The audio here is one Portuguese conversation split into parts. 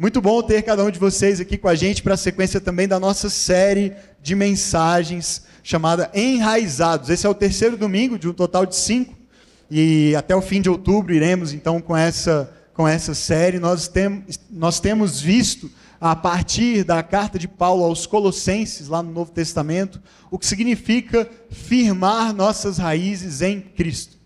Muito bom ter cada um de vocês aqui com a gente para a sequência também da nossa série de mensagens chamada Enraizados. Esse é o terceiro domingo de um total de cinco e até o fim de outubro iremos então com essa com essa série. Nós, tem, nós temos visto a partir da carta de Paulo aos Colossenses, lá no Novo Testamento, o que significa firmar nossas raízes em Cristo.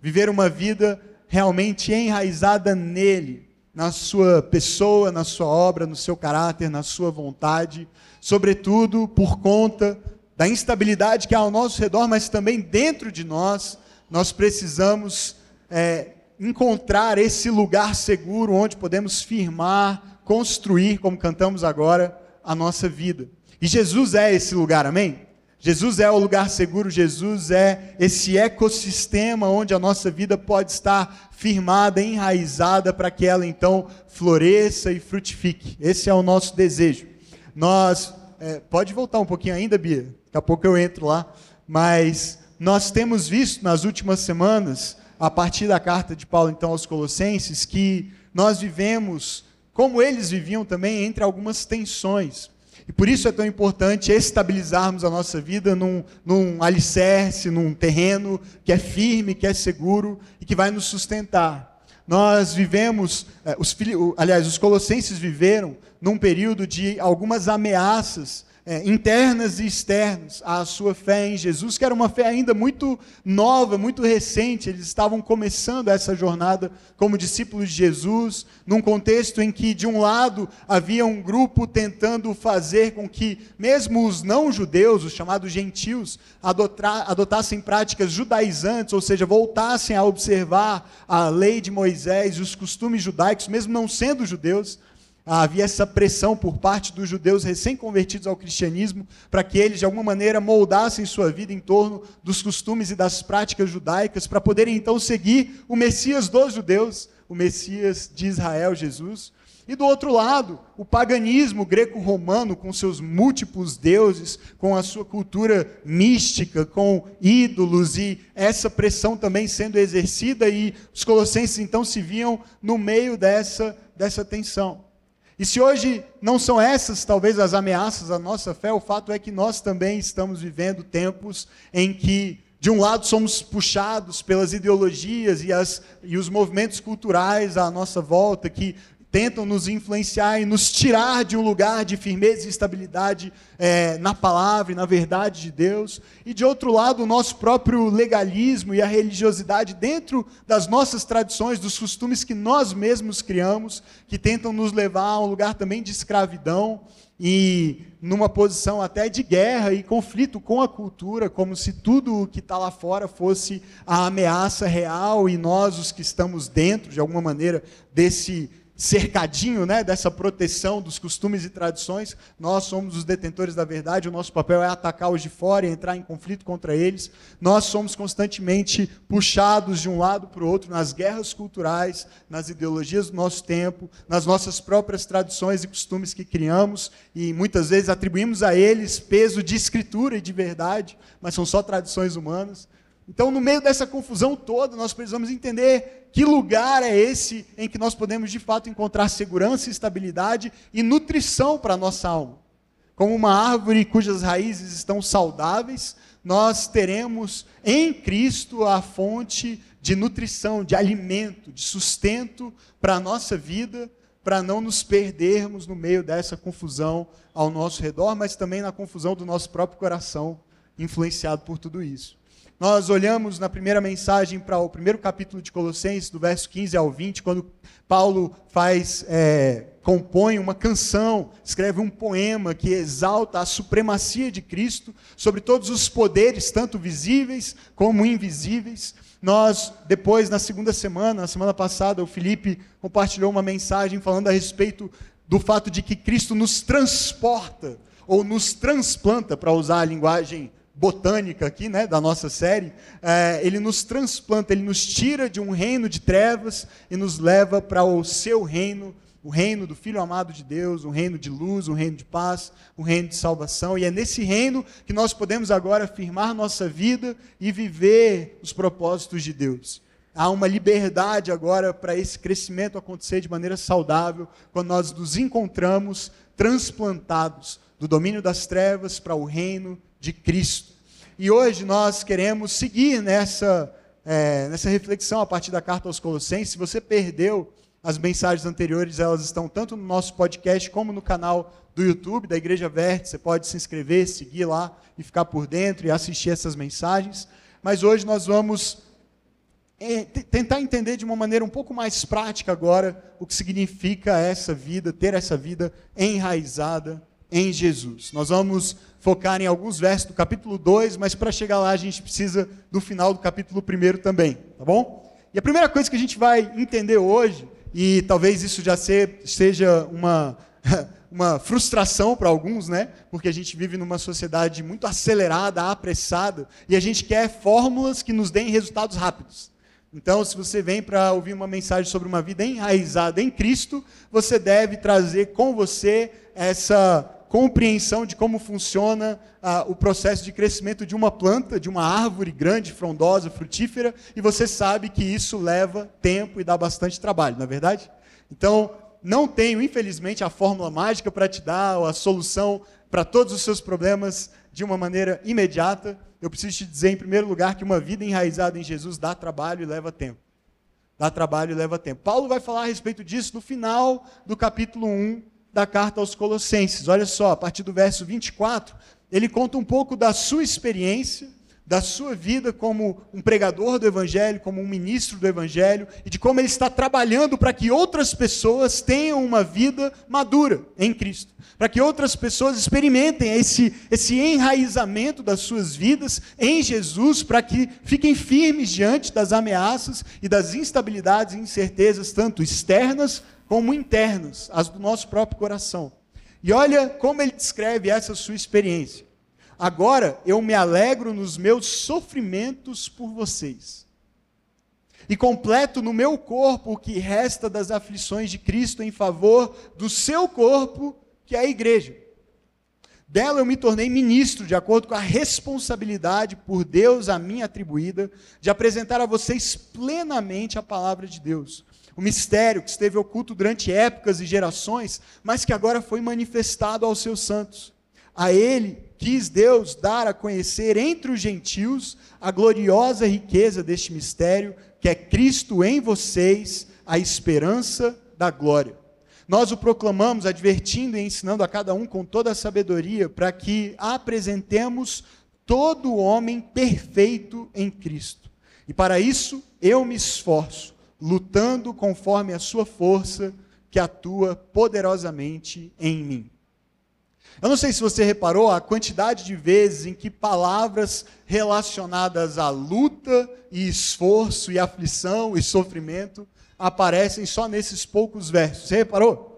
Viver uma vida realmente enraizada nele, na sua pessoa, na sua obra, no seu caráter, na sua vontade, sobretudo por conta da instabilidade que há ao nosso redor, mas também dentro de nós, nós precisamos é, encontrar esse lugar seguro onde podemos firmar, construir, como cantamos agora, a nossa vida. E Jesus é esse lugar, amém? Jesus é o lugar seguro, Jesus é esse ecossistema onde a nossa vida pode estar firmada, enraizada, para que ela então floresça e frutifique. Esse é o nosso desejo. Nós, é, pode voltar um pouquinho ainda, Bia? Daqui a pouco eu entro lá. Mas nós temos visto nas últimas semanas, a partir da carta de Paulo então aos Colossenses, que nós vivemos, como eles viviam também, entre algumas tensões. E por isso é tão importante estabilizarmos a nossa vida num, num alicerce, num terreno que é firme, que é seguro e que vai nos sustentar. Nós vivemos, eh, os, aliás, os colossenses viveram num período de algumas ameaças é, internas e externas à sua fé em Jesus, que era uma fé ainda muito nova, muito recente. Eles estavam começando essa jornada como discípulos de Jesus, num contexto em que, de um lado, havia um grupo tentando fazer com que, mesmo os não-judeus, os chamados gentios, adotassem práticas judaizantes, ou seja, voltassem a observar a lei de Moisés e os costumes judaicos, mesmo não sendo judeus havia essa pressão por parte dos judeus recém-convertidos ao cristianismo para que eles, de alguma maneira, moldassem sua vida em torno dos costumes e das práticas judaicas para poderem então seguir o Messias dos judeus, o Messias de Israel, Jesus. E do outro lado, o paganismo greco-romano, com seus múltiplos deuses, com a sua cultura mística, com ídolos e essa pressão também sendo exercida, e os colossenses então se viam no meio dessa, dessa tensão. E se hoje não são essas talvez as ameaças à nossa fé, o fato é que nós também estamos vivendo tempos em que, de um lado, somos puxados pelas ideologias e, as, e os movimentos culturais à nossa volta, que tentam nos influenciar e nos tirar de um lugar de firmeza e estabilidade é, na palavra e na verdade de Deus. E de outro lado, o nosso próprio legalismo e a religiosidade dentro das nossas tradições, dos costumes que nós mesmos criamos, que tentam nos levar a um lugar também de escravidão e numa posição até de guerra e conflito com a cultura, como se tudo o que está lá fora fosse a ameaça real e nós, os que estamos dentro, de alguma maneira, desse cercadinho né, dessa proteção dos costumes e tradições, nós somos os detentores da verdade, o nosso papel é atacar os de fora e entrar em conflito contra eles. Nós somos constantemente puxados de um lado para o outro nas guerras culturais, nas ideologias do nosso tempo, nas nossas próprias tradições e costumes que criamos e muitas vezes atribuímos a eles peso de escritura e de verdade, mas são só tradições humanas. Então, no meio dessa confusão toda, nós precisamos entender que lugar é esse em que nós podemos de fato encontrar segurança, estabilidade e nutrição para a nossa alma. Como uma árvore cujas raízes estão saudáveis, nós teremos em Cristo a fonte de nutrição, de alimento, de sustento para a nossa vida, para não nos perdermos no meio dessa confusão ao nosso redor, mas também na confusão do nosso próprio coração, influenciado por tudo isso. Nós olhamos na primeira mensagem para o primeiro capítulo de Colossenses, do verso 15 ao 20, quando Paulo faz, é, compõe uma canção, escreve um poema que exalta a supremacia de Cristo sobre todos os poderes, tanto visíveis como invisíveis. Nós, depois, na segunda semana, na semana passada, o Felipe compartilhou uma mensagem falando a respeito do fato de que Cristo nos transporta ou nos transplanta, para usar a linguagem botânica aqui, né, da nossa série, é, ele nos transplanta, ele nos tira de um reino de trevas e nos leva para o seu reino, o reino do Filho amado de Deus, um reino de luz, um reino de paz, um reino de salvação. E é nesse reino que nós podemos agora firmar nossa vida e viver os propósitos de Deus. Há uma liberdade agora para esse crescimento acontecer de maneira saudável, quando nós nos encontramos transplantados do domínio das trevas para o reino de Cristo. E hoje nós queremos seguir nessa, é, nessa reflexão a partir da carta aos Colossenses. Se você perdeu as mensagens anteriores, elas estão tanto no nosso podcast como no canal do YouTube da Igreja Verde. Você pode se inscrever, seguir lá e ficar por dentro e assistir essas mensagens. Mas hoje nós vamos é, tentar entender de uma maneira um pouco mais prática agora o que significa essa vida, ter essa vida enraizada em Jesus. Nós vamos focar em alguns versos do capítulo 2, mas para chegar lá a gente precisa do final do capítulo 1 também, tá bom? E a primeira coisa que a gente vai entender hoje, e talvez isso já seja uma, uma frustração para alguns, né? Porque a gente vive numa sociedade muito acelerada, apressada, e a gente quer fórmulas que nos deem resultados rápidos. Então, se você vem para ouvir uma mensagem sobre uma vida enraizada em Cristo, você deve trazer com você essa compreensão de como funciona ah, o processo de crescimento de uma planta, de uma árvore grande, frondosa, frutífera, e você sabe que isso leva tempo e dá bastante trabalho, não é verdade? Então, não tenho, infelizmente, a fórmula mágica para te dar, ou a solução para todos os seus problemas de uma maneira imediata. Eu preciso te dizer, em primeiro lugar, que uma vida enraizada em Jesus dá trabalho e leva tempo. Dá trabalho e leva tempo. Paulo vai falar a respeito disso no final do capítulo 1 da carta aos Colossenses. Olha só, a partir do verso 24, ele conta um pouco da sua experiência, da sua vida como um pregador do Evangelho, como um ministro do Evangelho, e de como ele está trabalhando para que outras pessoas tenham uma vida madura em Cristo, para que outras pessoas experimentem esse, esse enraizamento das suas vidas em Jesus, para que fiquem firmes diante das ameaças e das instabilidades e incertezas, tanto externas como internas, as do nosso próprio coração. E olha como ele descreve essa sua experiência. Agora eu me alegro nos meus sofrimentos por vocês. E completo no meu corpo o que resta das aflições de Cristo em favor do seu corpo, que é a igreja. Dela eu me tornei ministro, de acordo com a responsabilidade por Deus a mim atribuída, de apresentar a vocês plenamente a palavra de Deus o mistério que esteve oculto durante épocas e gerações, mas que agora foi manifestado aos seus santos. A ele quis Deus dar a conhecer entre os gentios a gloriosa riqueza deste mistério, que é Cristo em vocês, a esperança da glória. Nós o proclamamos, advertindo e ensinando a cada um com toda a sabedoria, para que apresentemos todo homem perfeito em Cristo. E para isso eu me esforço lutando conforme a sua força que atua poderosamente em mim. Eu não sei se você reparou a quantidade de vezes em que palavras relacionadas à luta e esforço e aflição e sofrimento aparecem só nesses poucos versos. Você reparou?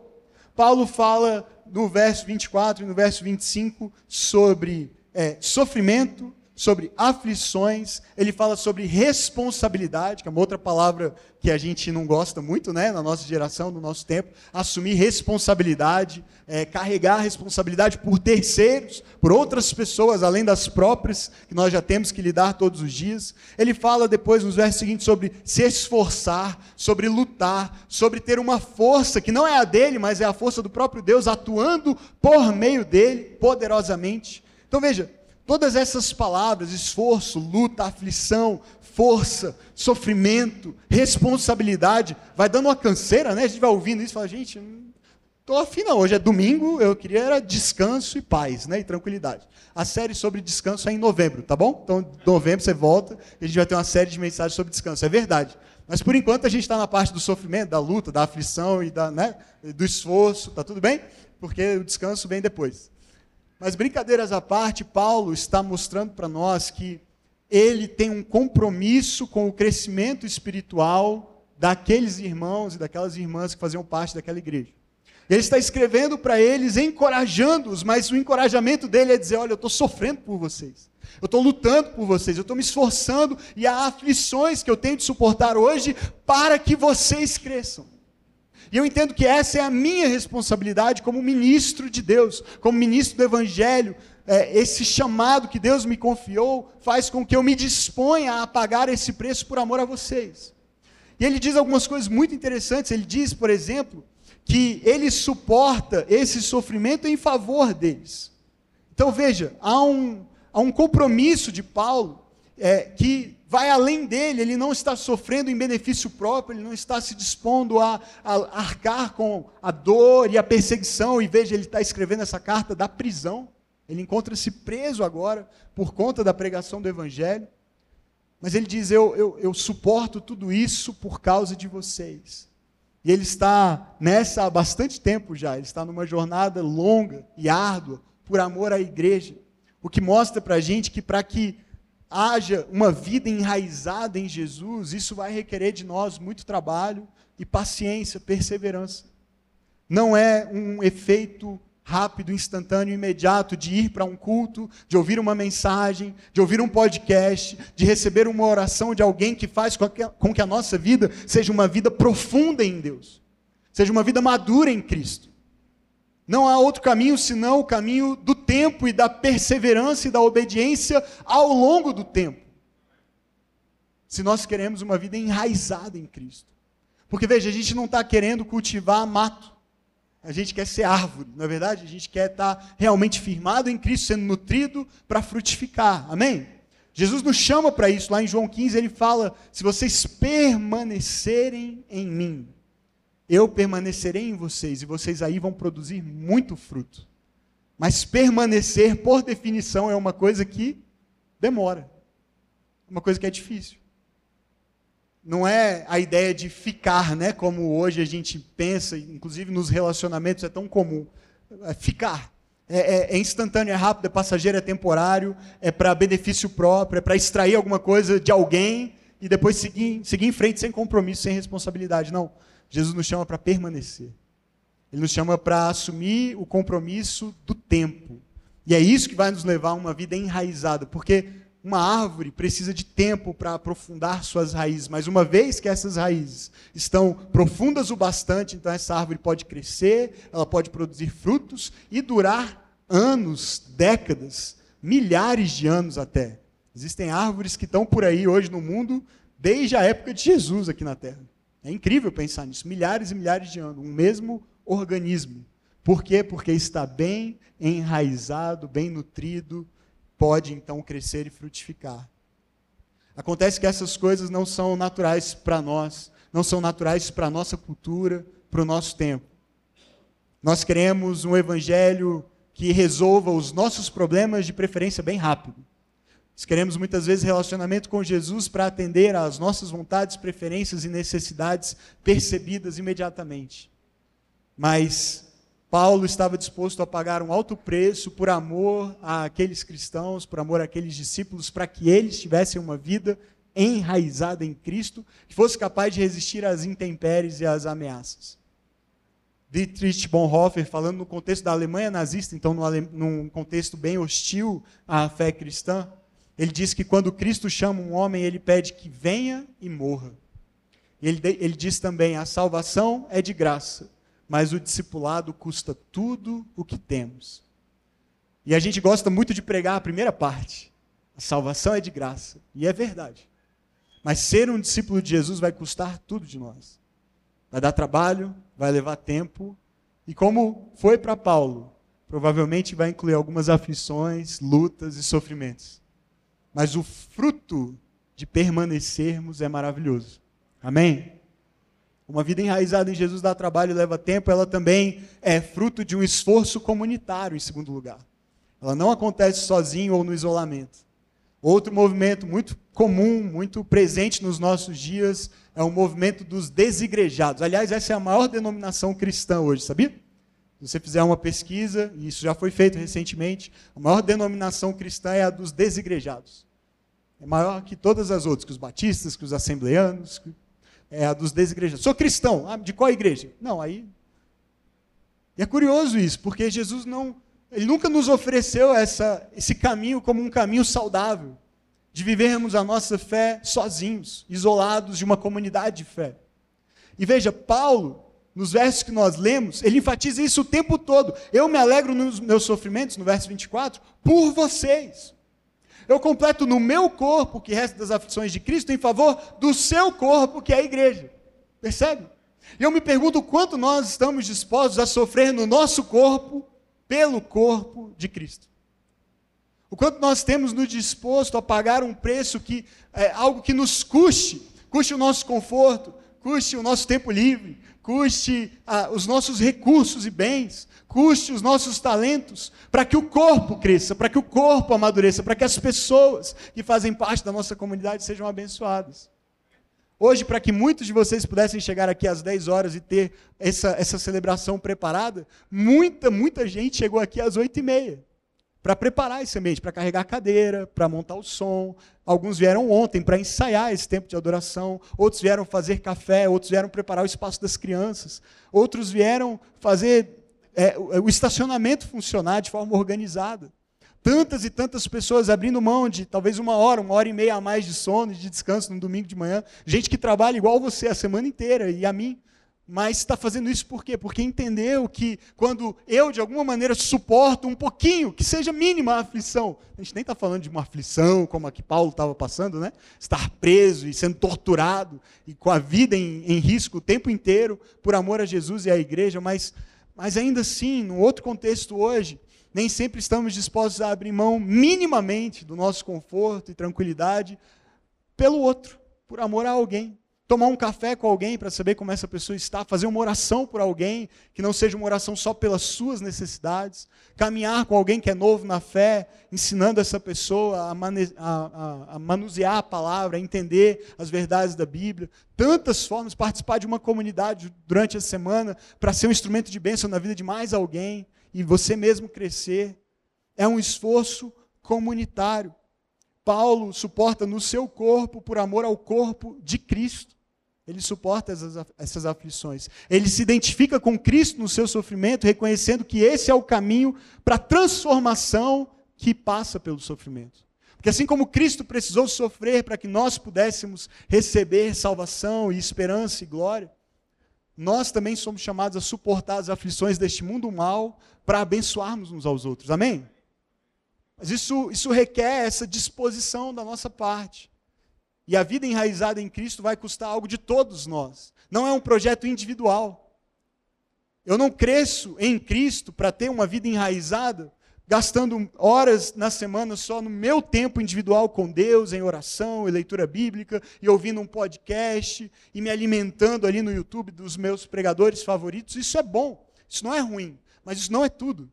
Paulo fala no verso 24 e no verso 25 sobre é, sofrimento, sobre aflições, ele fala sobre responsabilidade, que é uma outra palavra que a gente não gosta muito, né, na nossa geração, no nosso tempo, assumir responsabilidade, é, carregar responsabilidade por terceiros, por outras pessoas, além das próprias, que nós já temos que lidar todos os dias. Ele fala depois, nos versos seguintes, sobre se esforçar, sobre lutar, sobre ter uma força que não é a dele, mas é a força do próprio Deus atuando por meio dele, poderosamente. Então veja, Todas essas palavras, esforço, luta, aflição, força, sofrimento, responsabilidade, vai dando uma canseira, né? A gente vai ouvindo isso e fala, gente, tô afim não, hoje é domingo, eu queria era descanso e paz, né, e tranquilidade. A série sobre descanso é em novembro, tá bom? Então, em novembro você volta e a gente vai ter uma série de mensagens sobre descanso, é verdade. Mas por enquanto a gente está na parte do sofrimento, da luta, da aflição e da, né, do esforço, tá tudo bem? Porque o descanso vem depois. Mas brincadeiras à parte, Paulo está mostrando para nós que ele tem um compromisso com o crescimento espiritual daqueles irmãos e daquelas irmãs que faziam parte daquela igreja. Ele está escrevendo para eles, encorajando-os, mas o encorajamento dele é dizer: Olha, eu estou sofrendo por vocês, eu estou lutando por vocês, eu estou me esforçando e há aflições que eu tenho de suportar hoje para que vocês cresçam. E eu entendo que essa é a minha responsabilidade como ministro de Deus, como ministro do Evangelho. É, esse chamado que Deus me confiou faz com que eu me disponha a pagar esse preço por amor a vocês. E ele diz algumas coisas muito interessantes. Ele diz, por exemplo, que ele suporta esse sofrimento em favor deles. Então veja, há um, há um compromisso de Paulo é, que vai além dele, ele não está sofrendo em benefício próprio, ele não está se dispondo a, a arcar com a dor e a perseguição, e veja, ele está escrevendo essa carta da prisão, ele encontra-se preso agora por conta da pregação do Evangelho, mas ele diz: eu, eu, eu suporto tudo isso por causa de vocês. E ele está nessa há bastante tempo já, ele está numa jornada longa e árdua por amor à igreja. O que mostra para a gente que para que haja uma vida enraizada em Jesus, isso vai requerer de nós muito trabalho e paciência, perseverança. Não é um efeito rápido, instantâneo, imediato de ir para um culto, de ouvir uma mensagem, de ouvir um podcast, de receber uma oração de alguém que faz com que a nossa vida seja uma vida profunda em Deus, seja uma vida madura em Cristo. Não há outro caminho senão o caminho do tempo e da perseverança e da obediência ao longo do tempo. Se nós queremos uma vida enraizada em Cristo. Porque veja, a gente não está querendo cultivar mato. A gente quer ser árvore, na é verdade? A gente quer estar realmente firmado em Cristo, sendo nutrido para frutificar. Amém? Jesus nos chama para isso. Lá em João 15 ele fala: se vocês permanecerem em mim, eu permanecerei em vocês e vocês aí vão produzir muito fruto. Mas permanecer, por definição, é uma coisa que demora. Uma coisa que é difícil não é a ideia de ficar, né, como hoje a gente pensa, inclusive nos relacionamentos é tão comum. É ficar. É, é, é, instantâneo, é rápido, é passageiro, é temporário, é para benefício próprio, é para extrair alguma coisa de alguém e depois seguir, seguir em frente sem compromisso, sem responsabilidade. Não. Jesus nos chama para permanecer. Ele nos chama para assumir o compromisso do tempo. E é isso que vai nos levar a uma vida enraizada, porque uma árvore precisa de tempo para aprofundar suas raízes, mas uma vez que essas raízes estão profundas o bastante, então essa árvore pode crescer, ela pode produzir frutos e durar anos, décadas, milhares de anos até. Existem árvores que estão por aí hoje no mundo desde a época de Jesus aqui na Terra. É incrível pensar nisso, milhares e milhares de anos, um mesmo organismo. Por quê? Porque está bem enraizado, bem nutrido, pode então crescer e frutificar. Acontece que essas coisas não são naturais para nós, não são naturais para a nossa cultura, para o nosso tempo. Nós queremos um evangelho que resolva os nossos problemas de preferência bem rápido. Nós queremos muitas vezes relacionamento com Jesus para atender às nossas vontades, preferências e necessidades percebidas imediatamente. Mas Paulo estava disposto a pagar um alto preço por amor àqueles cristãos, por amor àqueles discípulos, para que eles tivessem uma vida enraizada em Cristo, que fosse capaz de resistir às intempéries e às ameaças. Dietrich Bonhoeffer, falando no contexto da Alemanha nazista, então num contexto bem hostil à fé cristã, ele diz que quando Cristo chama um homem, ele pede que venha e morra. Ele, ele diz também: a salvação é de graça, mas o discipulado custa tudo o que temos. E a gente gosta muito de pregar a primeira parte. A salvação é de graça. E é verdade. Mas ser um discípulo de Jesus vai custar tudo de nós. Vai dar trabalho, vai levar tempo. E como foi para Paulo, provavelmente vai incluir algumas aflições, lutas e sofrimentos. Mas o fruto de permanecermos é maravilhoso. Amém? Uma vida enraizada em Jesus dá trabalho e leva tempo, ela também é fruto de um esforço comunitário, em segundo lugar. Ela não acontece sozinho ou no isolamento. Outro movimento muito comum, muito presente nos nossos dias, é o movimento dos desigrejados. Aliás, essa é a maior denominação cristã hoje, sabia? Se você fizer uma pesquisa, e isso já foi feito recentemente, a maior denominação cristã é a dos desigrejados. É maior que todas as outras, que os batistas, que os assembleanos, é a dos desigrejados. Sou cristão, ah, de qual igreja? Não, aí. E é curioso isso, porque Jesus não, ele nunca nos ofereceu essa, esse caminho como um caminho saudável, de vivermos a nossa fé sozinhos, isolados de uma comunidade de fé. E veja, Paulo, nos versos que nós lemos, ele enfatiza isso o tempo todo. Eu me alegro nos meus sofrimentos, no verso 24, por vocês. Eu completo no meu corpo, que resta das aflições de Cristo, em favor do seu corpo, que é a igreja. Percebe? E eu me pergunto quanto nós estamos dispostos a sofrer no nosso corpo, pelo corpo de Cristo. O quanto nós temos nos disposto a pagar um preço que é algo que nos custe, custe o nosso conforto, custe o nosso tempo livre, custe ah, os nossos recursos e bens, custe os nossos talentos, para que o corpo cresça, para que o corpo amadureça, para que as pessoas que fazem parte da nossa comunidade sejam abençoadas. Hoje, para que muitos de vocês pudessem chegar aqui às 10 horas e ter essa, essa celebração preparada, muita, muita gente chegou aqui às 8 e meia para preparar esse ambiente, para carregar a cadeira, para montar o som. Alguns vieram ontem para ensaiar esse tempo de adoração, outros vieram fazer café, outros vieram preparar o espaço das crianças, outros vieram fazer é, o estacionamento funcionar de forma organizada. Tantas e tantas pessoas abrindo mão de talvez uma hora, uma hora e meia a mais de sono, de descanso no domingo de manhã. Gente que trabalha igual você a semana inteira e a mim mas está fazendo isso por quê? Porque entendeu que quando eu, de alguma maneira, suporto um pouquinho, que seja mínima a aflição, a gente nem está falando de uma aflição como a que Paulo estava passando, né? Estar preso e sendo torturado e com a vida em, em risco o tempo inteiro por amor a Jesus e à igreja, mas, mas ainda assim, num outro contexto hoje, nem sempre estamos dispostos a abrir mão minimamente do nosso conforto e tranquilidade pelo outro, por amor a alguém tomar um café com alguém para saber como essa pessoa está, fazer uma oração por alguém, que não seja uma oração só pelas suas necessidades, caminhar com alguém que é novo na fé, ensinando essa pessoa a, mane a, a, a manusear a palavra, a entender as verdades da Bíblia. Tantas formas, participar de uma comunidade durante a semana para ser um instrumento de bênção na vida de mais alguém e você mesmo crescer. É um esforço comunitário. Paulo suporta no seu corpo por amor ao corpo de Cristo. Ele suporta essas, aflições. Ele se identifica com Cristo no seu sofrimento, reconhecendo que esse é o caminho para a transformação que passa pelo sofrimento. Porque assim como Cristo precisou sofrer para que nós pudéssemos receber salvação e esperança e glória, nós também somos chamados a suportar as aflições deste mundo mal para abençoarmos uns aos outros. Amém? Mas isso, isso requer essa disposição da nossa parte. E a vida enraizada em Cristo vai custar algo de todos nós. Não é um projeto individual. Eu não cresço em Cristo para ter uma vida enraizada, gastando horas na semana só no meu tempo individual com Deus, em oração e leitura bíblica, e ouvindo um podcast, e me alimentando ali no YouTube dos meus pregadores favoritos. Isso é bom, isso não é ruim, mas isso não é tudo.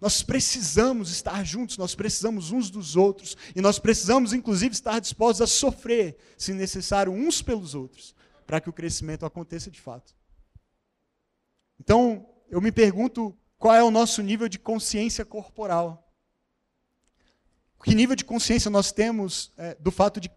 Nós precisamos estar juntos, nós precisamos uns dos outros, e nós precisamos, inclusive, estar dispostos a sofrer, se necessário, uns pelos outros, para que o crescimento aconteça de fato. Então, eu me pergunto qual é o nosso nível de consciência corporal. Que nível de consciência nós temos é, do fato de que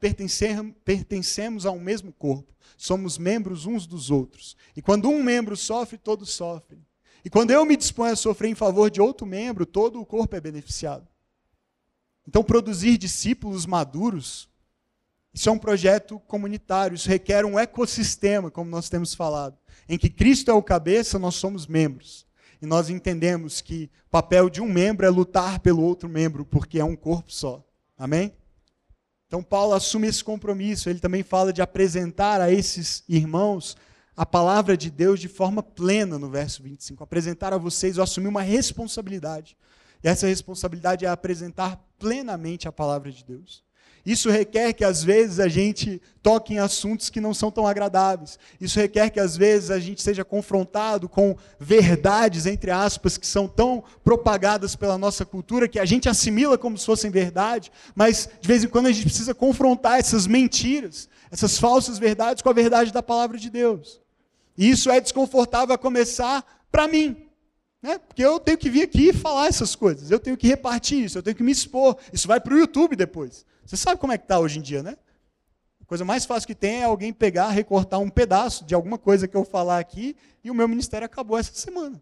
pertencemos a um mesmo corpo? Somos membros uns dos outros. E quando um membro sofre, todos sofrem. E quando eu me disponho a sofrer em favor de outro membro, todo o corpo é beneficiado. Então, produzir discípulos maduros, isso é um projeto comunitário, isso requer um ecossistema, como nós temos falado, em que Cristo é o cabeça, nós somos membros. E nós entendemos que o papel de um membro é lutar pelo outro membro, porque é um corpo só. Amém? Então, Paulo assume esse compromisso, ele também fala de apresentar a esses irmãos a palavra de Deus de forma plena no verso 25. Apresentar a vocês, eu assumi uma responsabilidade. E essa responsabilidade é apresentar plenamente a palavra de Deus. Isso requer que às vezes a gente toque em assuntos que não são tão agradáveis. Isso requer que às vezes a gente seja confrontado com verdades, entre aspas, que são tão propagadas pela nossa cultura que a gente assimila como se fossem verdade, mas de vez em quando a gente precisa confrontar essas mentiras, essas falsas verdades com a verdade da palavra de Deus. Isso é desconfortável a começar para mim. Né? Porque eu tenho que vir aqui e falar essas coisas, eu tenho que repartir isso, eu tenho que me expor. Isso vai para o YouTube depois. Você sabe como é que está hoje em dia, né? A coisa mais fácil que tem é alguém pegar, recortar um pedaço de alguma coisa que eu falar aqui e o meu ministério acabou essa semana.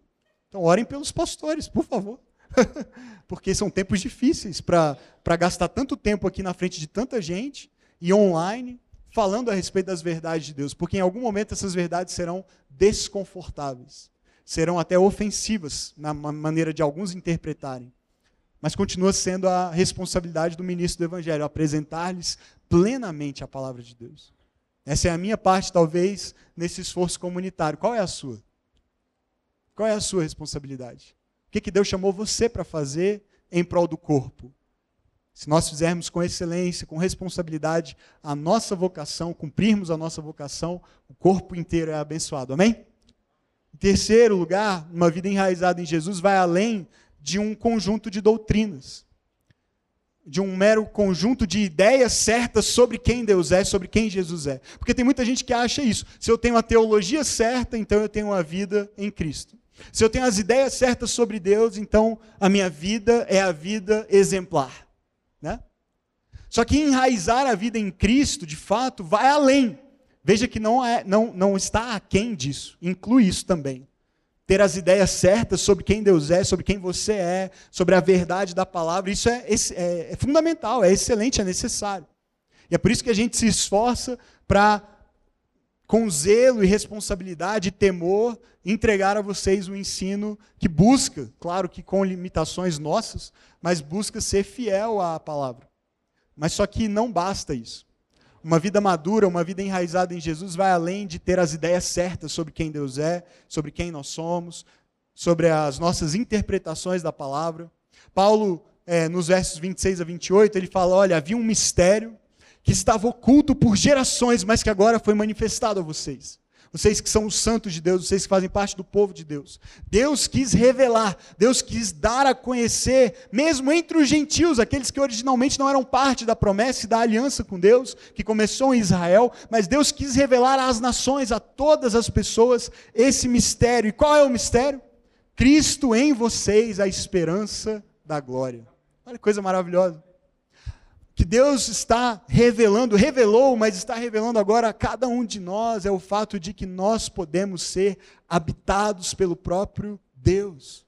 Então, orem pelos pastores, por favor. Porque são tempos difíceis para gastar tanto tempo aqui na frente de tanta gente e online falando a respeito das verdades de Deus. Porque em algum momento essas verdades serão desconfortáveis, serão até ofensivas na maneira de alguns interpretarem mas continua sendo a responsabilidade do ministro do Evangelho, apresentar-lhes plenamente a palavra de Deus. Essa é a minha parte, talvez, nesse esforço comunitário. Qual é a sua? Qual é a sua responsabilidade? O que, que Deus chamou você para fazer em prol do corpo? Se nós fizermos com excelência, com responsabilidade, a nossa vocação, cumprirmos a nossa vocação, o corpo inteiro é abençoado. Amém? Em terceiro lugar, uma vida enraizada em Jesus vai além de um conjunto de doutrinas, de um mero conjunto de ideias certas sobre quem Deus é, sobre quem Jesus é. Porque tem muita gente que acha isso. Se eu tenho a teologia certa, então eu tenho uma vida em Cristo. Se eu tenho as ideias certas sobre Deus, então a minha vida é a vida exemplar. Né? Só que enraizar a vida em Cristo, de fato, vai além. Veja que não, é, não, não está aquém disso, inclui isso também ter as ideias certas sobre quem Deus é, sobre quem você é, sobre a verdade da palavra. Isso é, é, é fundamental, é excelente, é necessário. E é por isso que a gente se esforça para, com zelo e responsabilidade e temor, entregar a vocês um ensino que busca, claro que com limitações nossas, mas busca ser fiel à palavra. Mas só que não basta isso. Uma vida madura, uma vida enraizada em Jesus vai além de ter as ideias certas sobre quem Deus é, sobre quem nós somos, sobre as nossas interpretações da palavra. Paulo, é, nos versos 26 a 28, ele fala: olha, havia um mistério que estava oculto por gerações, mas que agora foi manifestado a vocês vocês que são os santos de Deus, vocês que fazem parte do povo de Deus. Deus quis revelar, Deus quis dar a conhecer, mesmo entre os gentios, aqueles que originalmente não eram parte da promessa e da aliança com Deus, que começou em Israel, mas Deus quis revelar às nações, a todas as pessoas, esse mistério. E qual é o mistério? Cristo em vocês, a esperança da glória. Olha que coisa maravilhosa que Deus está revelando, revelou, mas está revelando agora a cada um de nós é o fato de que nós podemos ser habitados pelo próprio Deus,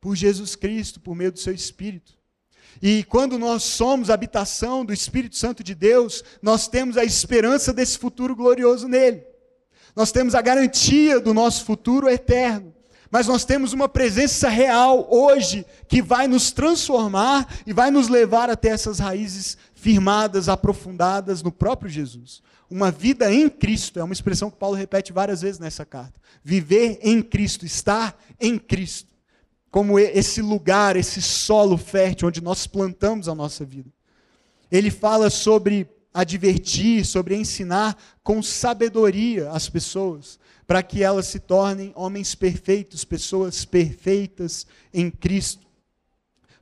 por Jesus Cristo, por meio do seu Espírito. E quando nós somos habitação do Espírito Santo de Deus, nós temos a esperança desse futuro glorioso nele. Nós temos a garantia do nosso futuro eterno mas nós temos uma presença real hoje que vai nos transformar e vai nos levar até essas raízes firmadas, aprofundadas no próprio Jesus. Uma vida em Cristo é uma expressão que Paulo repete várias vezes nessa carta. Viver em Cristo, estar em Cristo, como esse lugar, esse solo fértil onde nós plantamos a nossa vida. Ele fala sobre advertir, sobre ensinar com sabedoria as pessoas, para que elas se tornem homens perfeitos, pessoas perfeitas em Cristo.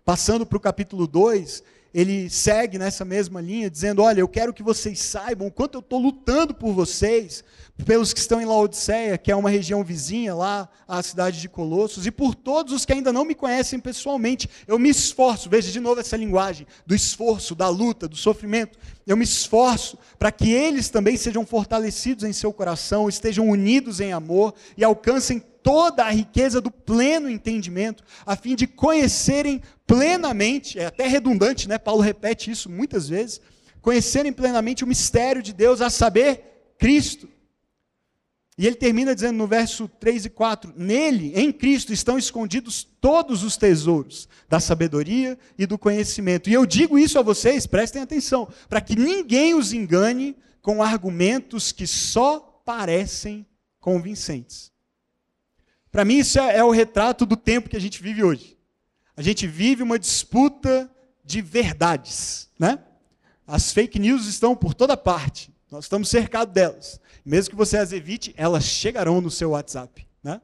Passando para o capítulo 2, ele segue nessa mesma linha, dizendo: Olha, eu quero que vocês saibam o quanto eu estou lutando por vocês, pelos que estão em Laodiceia, que é uma região vizinha lá à cidade de Colossos, e por todos os que ainda não me conhecem pessoalmente. Eu me esforço, veja de novo essa linguagem do esforço, da luta, do sofrimento. Eu me esforço para que eles também sejam fortalecidos em seu coração, estejam unidos em amor e alcancem toda a riqueza do pleno entendimento, a fim de conhecerem plenamente, é até redundante, né? Paulo repete isso muitas vezes, conhecerem plenamente o mistério de Deus, a saber, Cristo. E ele termina dizendo no verso 3 e 4: Nele, em Cristo, estão escondidos todos os tesouros da sabedoria e do conhecimento. E eu digo isso a vocês, prestem atenção, para que ninguém os engane com argumentos que só parecem convincentes. Para mim, isso é, é o retrato do tempo que a gente vive hoje. A gente vive uma disputa de verdades, né? As fake news estão por toda parte. Nós estamos cercados delas. Mesmo que você as evite, elas chegarão no seu WhatsApp. Né?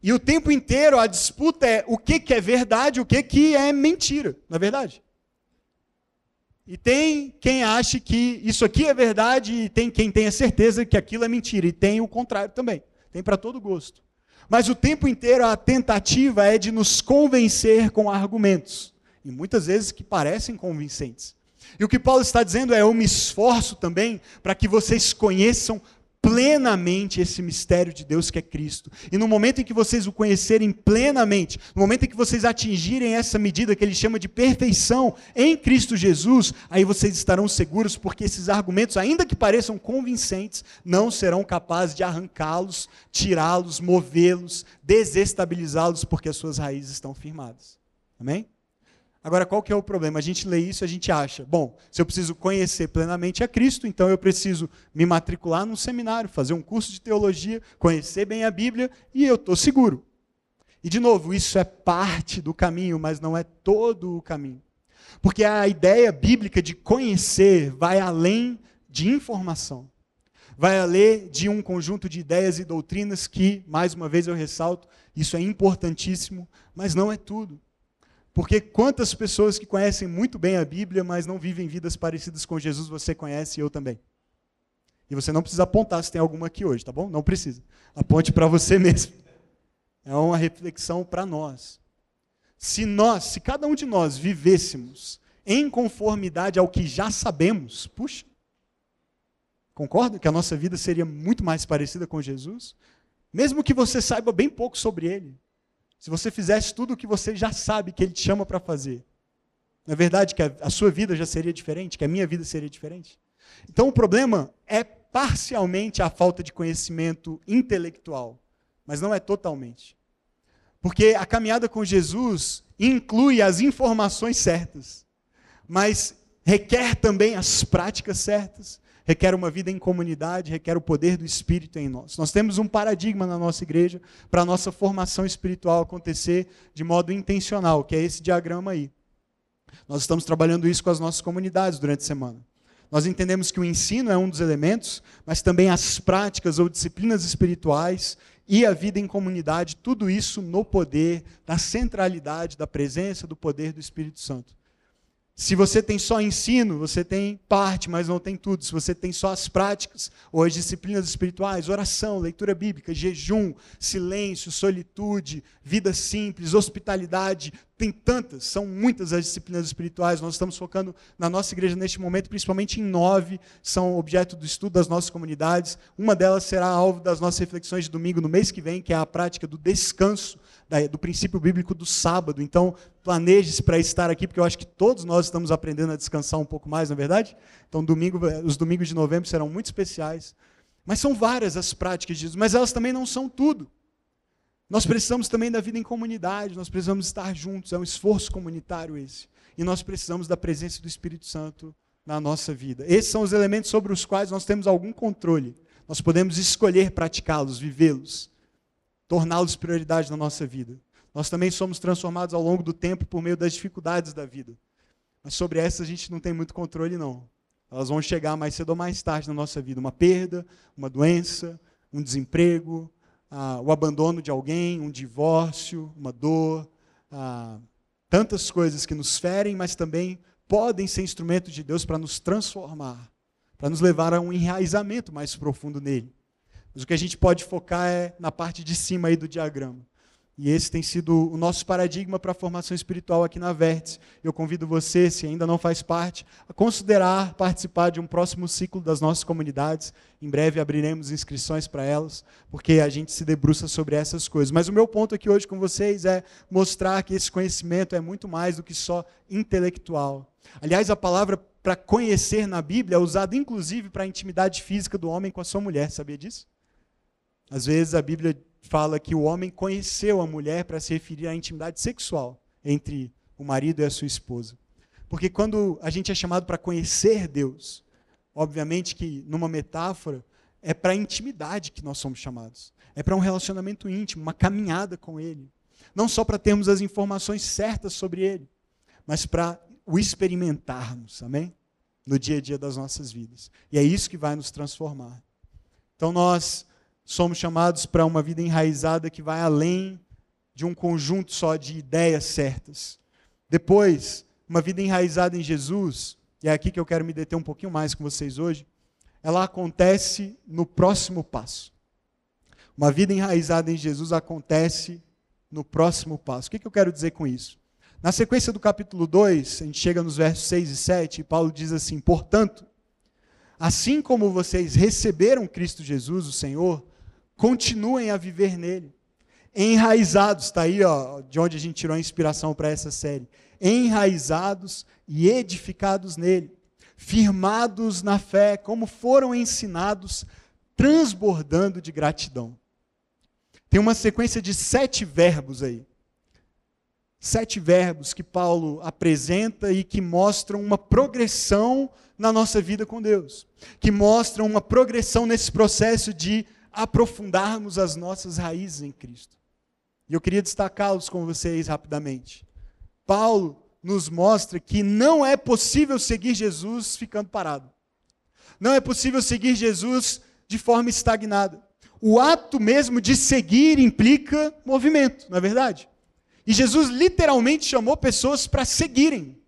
E o tempo inteiro a disputa é o que, que é verdade, o que, que é mentira, na é verdade. E tem quem ache que isso aqui é verdade, e tem quem tenha certeza que aquilo é mentira, e tem o contrário também. Tem para todo gosto. Mas o tempo inteiro a tentativa é de nos convencer com argumentos, e muitas vezes que parecem convincentes. E o que Paulo está dizendo é: eu me esforço também para que vocês conheçam plenamente esse mistério de Deus que é Cristo. E no momento em que vocês o conhecerem plenamente, no momento em que vocês atingirem essa medida que ele chama de perfeição em Cristo Jesus, aí vocês estarão seguros, porque esses argumentos, ainda que pareçam convincentes, não serão capazes de arrancá-los, tirá-los, movê-los, desestabilizá-los, porque as suas raízes estão firmadas. Amém? Agora, qual que é o problema? A gente lê isso a gente acha, bom, se eu preciso conhecer plenamente a Cristo, então eu preciso me matricular num seminário, fazer um curso de teologia, conhecer bem a Bíblia e eu estou seguro. E, de novo, isso é parte do caminho, mas não é todo o caminho. Porque a ideia bíblica de conhecer vai além de informação. Vai além de um conjunto de ideias e doutrinas que, mais uma vez eu ressalto, isso é importantíssimo, mas não é tudo. Porque quantas pessoas que conhecem muito bem a Bíblia, mas não vivem vidas parecidas com Jesus, você conhece e eu também. E você não precisa apontar se tem alguma aqui hoje, tá bom? Não precisa. Aponte para você mesmo. É uma reflexão para nós. Se nós, se cada um de nós vivêssemos em conformidade ao que já sabemos, puxa, concorda que a nossa vida seria muito mais parecida com Jesus? Mesmo que você saiba bem pouco sobre ele. Se você fizesse tudo o que você já sabe que Ele te chama para fazer, não é verdade que a, a sua vida já seria diferente, que a minha vida seria diferente? Então o problema é parcialmente a falta de conhecimento intelectual, mas não é totalmente. Porque a caminhada com Jesus inclui as informações certas, mas requer também as práticas certas, requer uma vida em comunidade, requer o poder do Espírito em nós. Nós temos um paradigma na nossa igreja para a nossa formação espiritual acontecer de modo intencional, que é esse diagrama aí. Nós estamos trabalhando isso com as nossas comunidades durante a semana. Nós entendemos que o ensino é um dos elementos, mas também as práticas ou disciplinas espirituais e a vida em comunidade, tudo isso no poder da centralidade, da presença do poder do Espírito Santo. Se você tem só ensino, você tem parte, mas não tem tudo. Se você tem só as práticas ou as disciplinas espirituais, oração, leitura bíblica, jejum, silêncio, solitude, vida simples, hospitalidade, tem tantas, são muitas as disciplinas espirituais. Nós estamos focando na nossa igreja neste momento, principalmente em nove, são objeto do estudo das nossas comunidades. Uma delas será alvo das nossas reflexões de domingo no mês que vem, que é a prática do descanso do princípio bíblico do sábado. Então, planeje-se para estar aqui, porque eu acho que todos nós estamos aprendendo a descansar um pouco mais, não é verdade? Então, domingo, os domingos de novembro serão muito especiais. Mas são várias as práticas de Jesus, mas elas também não são tudo. Nós precisamos também da vida em comunidade, nós precisamos estar juntos, é um esforço comunitário esse. E nós precisamos da presença do Espírito Santo na nossa vida. Esses são os elementos sobre os quais nós temos algum controle. Nós podemos escolher praticá-los, vivê-los torná-los prioridade na nossa vida. Nós também somos transformados ao longo do tempo por meio das dificuldades da vida. Mas sobre essas a gente não tem muito controle, não. Elas vão chegar mais cedo ou mais tarde na nossa vida. Uma perda, uma doença, um desemprego, ah, o abandono de alguém, um divórcio, uma dor, ah, tantas coisas que nos ferem, mas também podem ser instrumentos de Deus para nos transformar, para nos levar a um enraizamento mais profundo nele. Mas o que a gente pode focar é na parte de cima aí do diagrama. E esse tem sido o nosso paradigma para a formação espiritual aqui na Vértice. Eu convido você, se ainda não faz parte, a considerar participar de um próximo ciclo das nossas comunidades. Em breve abriremos inscrições para elas, porque a gente se debruça sobre essas coisas. Mas o meu ponto aqui hoje com vocês é mostrar que esse conhecimento é muito mais do que só intelectual. Aliás, a palavra para conhecer na Bíblia é usada inclusive para a intimidade física do homem com a sua mulher, sabia disso? Às vezes a Bíblia fala que o homem conheceu a mulher para se referir à intimidade sexual entre o marido e a sua esposa. Porque quando a gente é chamado para conhecer Deus, obviamente que numa metáfora, é para a intimidade que nós somos chamados. É para um relacionamento íntimo, uma caminhada com Ele. Não só para termos as informações certas sobre Ele, mas para o experimentarmos, amém? no dia a dia das nossas vidas. E é isso que vai nos transformar. Então nós somos chamados para uma vida enraizada que vai além de um conjunto só de ideias certas. Depois, uma vida enraizada em Jesus, e é aqui que eu quero me deter um pouquinho mais com vocês hoje, ela acontece no próximo passo. Uma vida enraizada em Jesus acontece no próximo passo. O que eu quero dizer com isso? Na sequência do capítulo 2, a gente chega nos versos 6 e 7, e Paulo diz assim: Portanto, assim como vocês receberam Cristo Jesus, o Senhor, continuem a viver nele. Enraizados, está aí ó, de onde a gente tirou a inspiração para essa série. Enraizados e edificados nele, firmados na fé, como foram ensinados, transbordando de gratidão. Tem uma sequência de sete verbos aí sete verbos que Paulo apresenta e que mostram uma progressão na nossa vida com Deus, que mostram uma progressão nesse processo de aprofundarmos as nossas raízes em Cristo. E eu queria destacá-los com vocês rapidamente. Paulo nos mostra que não é possível seguir Jesus ficando parado. Não é possível seguir Jesus de forma estagnada. O ato mesmo de seguir implica movimento, não é verdade? E Jesus literalmente chamou pessoas para seguirem.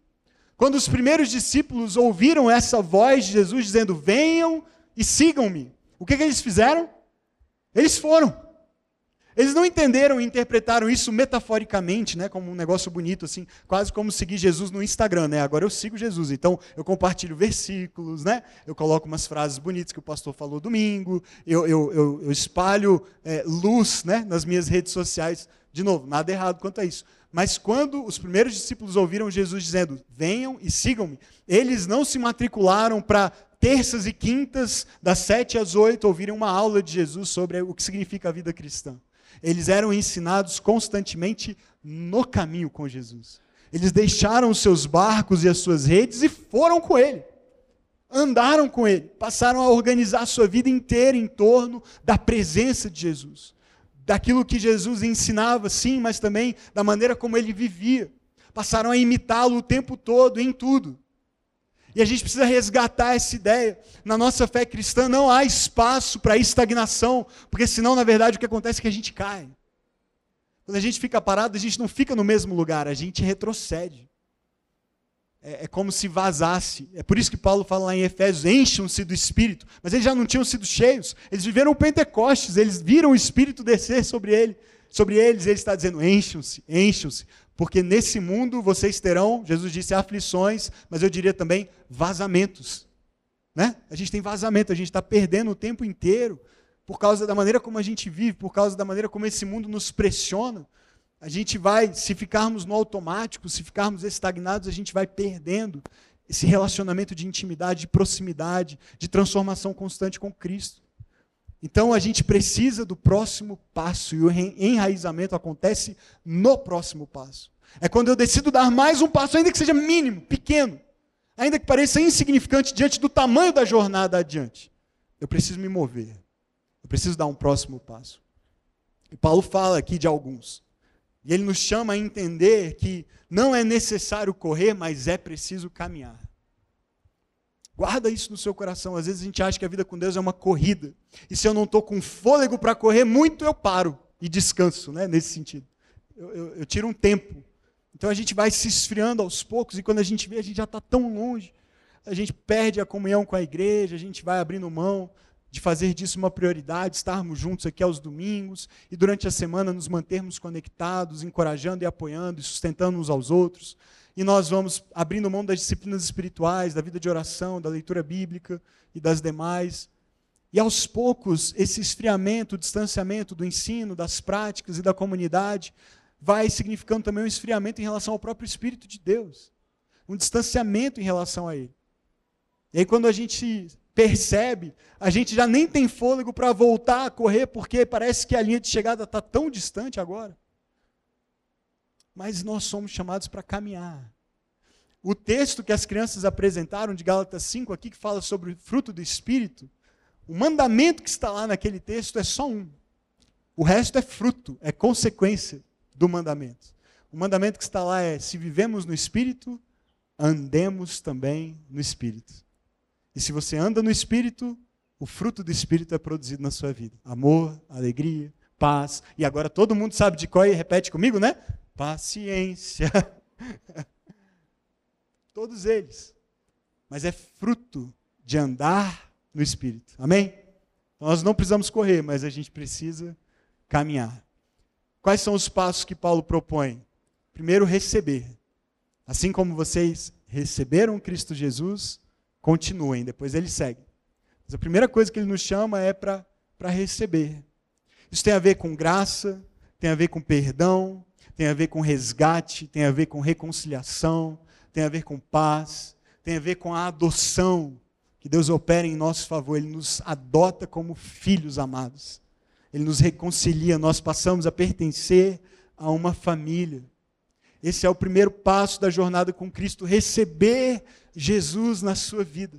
Quando os primeiros discípulos ouviram essa voz de Jesus dizendo: Venham e sigam-me, o que, que eles fizeram? Eles foram. Eles não entenderam e interpretaram isso metaforicamente, né, como um negócio bonito, assim, quase como seguir Jesus no Instagram, né? Agora eu sigo Jesus, então eu compartilho versículos, né? Eu coloco umas frases bonitas que o pastor falou domingo, eu, eu, eu, eu espalho é, luz, né, nas minhas redes sociais. De novo, nada errado quanto a isso. Mas quando os primeiros discípulos ouviram Jesus dizendo: Venham e sigam-me, eles não se matricularam para terças e quintas, das sete às oito, ouvirem uma aula de Jesus sobre o que significa a vida cristã. Eles eram ensinados constantemente no caminho com Jesus. Eles deixaram os seus barcos e as suas redes e foram com ele. Andaram com ele, passaram a organizar a sua vida inteira em torno da presença de Jesus daquilo que Jesus ensinava, sim, mas também da maneira como ele vivia. Passaram a imitá-lo o tempo todo, em tudo. E a gente precisa resgatar essa ideia. Na nossa fé cristã não há espaço para estagnação, porque senão, na verdade, o que acontece é que a gente cai. Quando a gente fica parado, a gente não fica no mesmo lugar, a gente retrocede é, é como se vazasse. É por isso que Paulo fala lá em Efésios: encham-se do Espírito. Mas eles já não tinham sido cheios. Eles viveram o Pentecostes, eles viram o Espírito descer sobre ele, sobre eles. Ele está dizendo: encham-se, encham-se. Porque nesse mundo vocês terão, Jesus disse, aflições, mas eu diria também vazamentos. Né? A gente tem vazamento, a gente está perdendo o tempo inteiro por causa da maneira como a gente vive, por causa da maneira como esse mundo nos pressiona. A gente vai, se ficarmos no automático, se ficarmos estagnados, a gente vai perdendo esse relacionamento de intimidade, de proximidade, de transformação constante com Cristo. Então a gente precisa do próximo passo e o enraizamento acontece no próximo passo. É quando eu decido dar mais um passo, ainda que seja mínimo, pequeno, ainda que pareça insignificante diante do tamanho da jornada adiante. Eu preciso me mover. Eu preciso dar um próximo passo. E Paulo fala aqui de alguns. E ele nos chama a entender que não é necessário correr, mas é preciso caminhar. Guarda isso no seu coração. Às vezes a gente acha que a vida com Deus é uma corrida. E se eu não estou com fôlego para correr muito, eu paro e descanso, né? nesse sentido. Eu, eu, eu, tiro um tempo. Então a gente vai se esfriando aos poucos, e quando a gente vê, a gente já está tão longe. A gente perde a comunhão com a igreja, a gente vai abrindo mão de fazer disso uma prioridade, estarmos juntos aqui aos domingos e durante a semana nos mantermos conectados, encorajando e apoiando e sustentando uns aos outros. E nós vamos abrindo mão das disciplinas espirituais, da vida de oração, da leitura bíblica e das demais. E aos poucos, esse esfriamento, o distanciamento do ensino, das práticas e da comunidade vai significando também um esfriamento em relação ao próprio Espírito de Deus, um distanciamento em relação a Ele. E aí, quando a gente percebe, a gente já nem tem fôlego para voltar a correr, porque parece que a linha de chegada está tão distante agora. Mas nós somos chamados para caminhar. O texto que as crianças apresentaram de Gálatas 5 aqui, que fala sobre o fruto do Espírito, o mandamento que está lá naquele texto é só um. O resto é fruto, é consequência do mandamento. O mandamento que está lá é: se vivemos no Espírito, andemos também no Espírito. E se você anda no Espírito, o fruto do Espírito é produzido na sua vida: amor, alegria, paz. E agora todo mundo sabe de qual e repete comigo, né? Paciência. Todos eles. Mas é fruto de andar no Espírito. Amém? Nós não precisamos correr, mas a gente precisa caminhar. Quais são os passos que Paulo propõe? Primeiro, receber. Assim como vocês receberam Cristo Jesus, continuem. Depois ele segue. Mas a primeira coisa que ele nos chama é para receber. Isso tem a ver com graça, tem a ver com perdão, tem a ver com resgate, tem a ver com reconciliação, tem a ver com paz, tem a ver com a adoção que Deus opera em nosso favor. Ele nos adota como filhos amados. Ele nos reconcilia, nós passamos a pertencer a uma família. Esse é o primeiro passo da jornada com Cristo, receber Jesus na sua vida.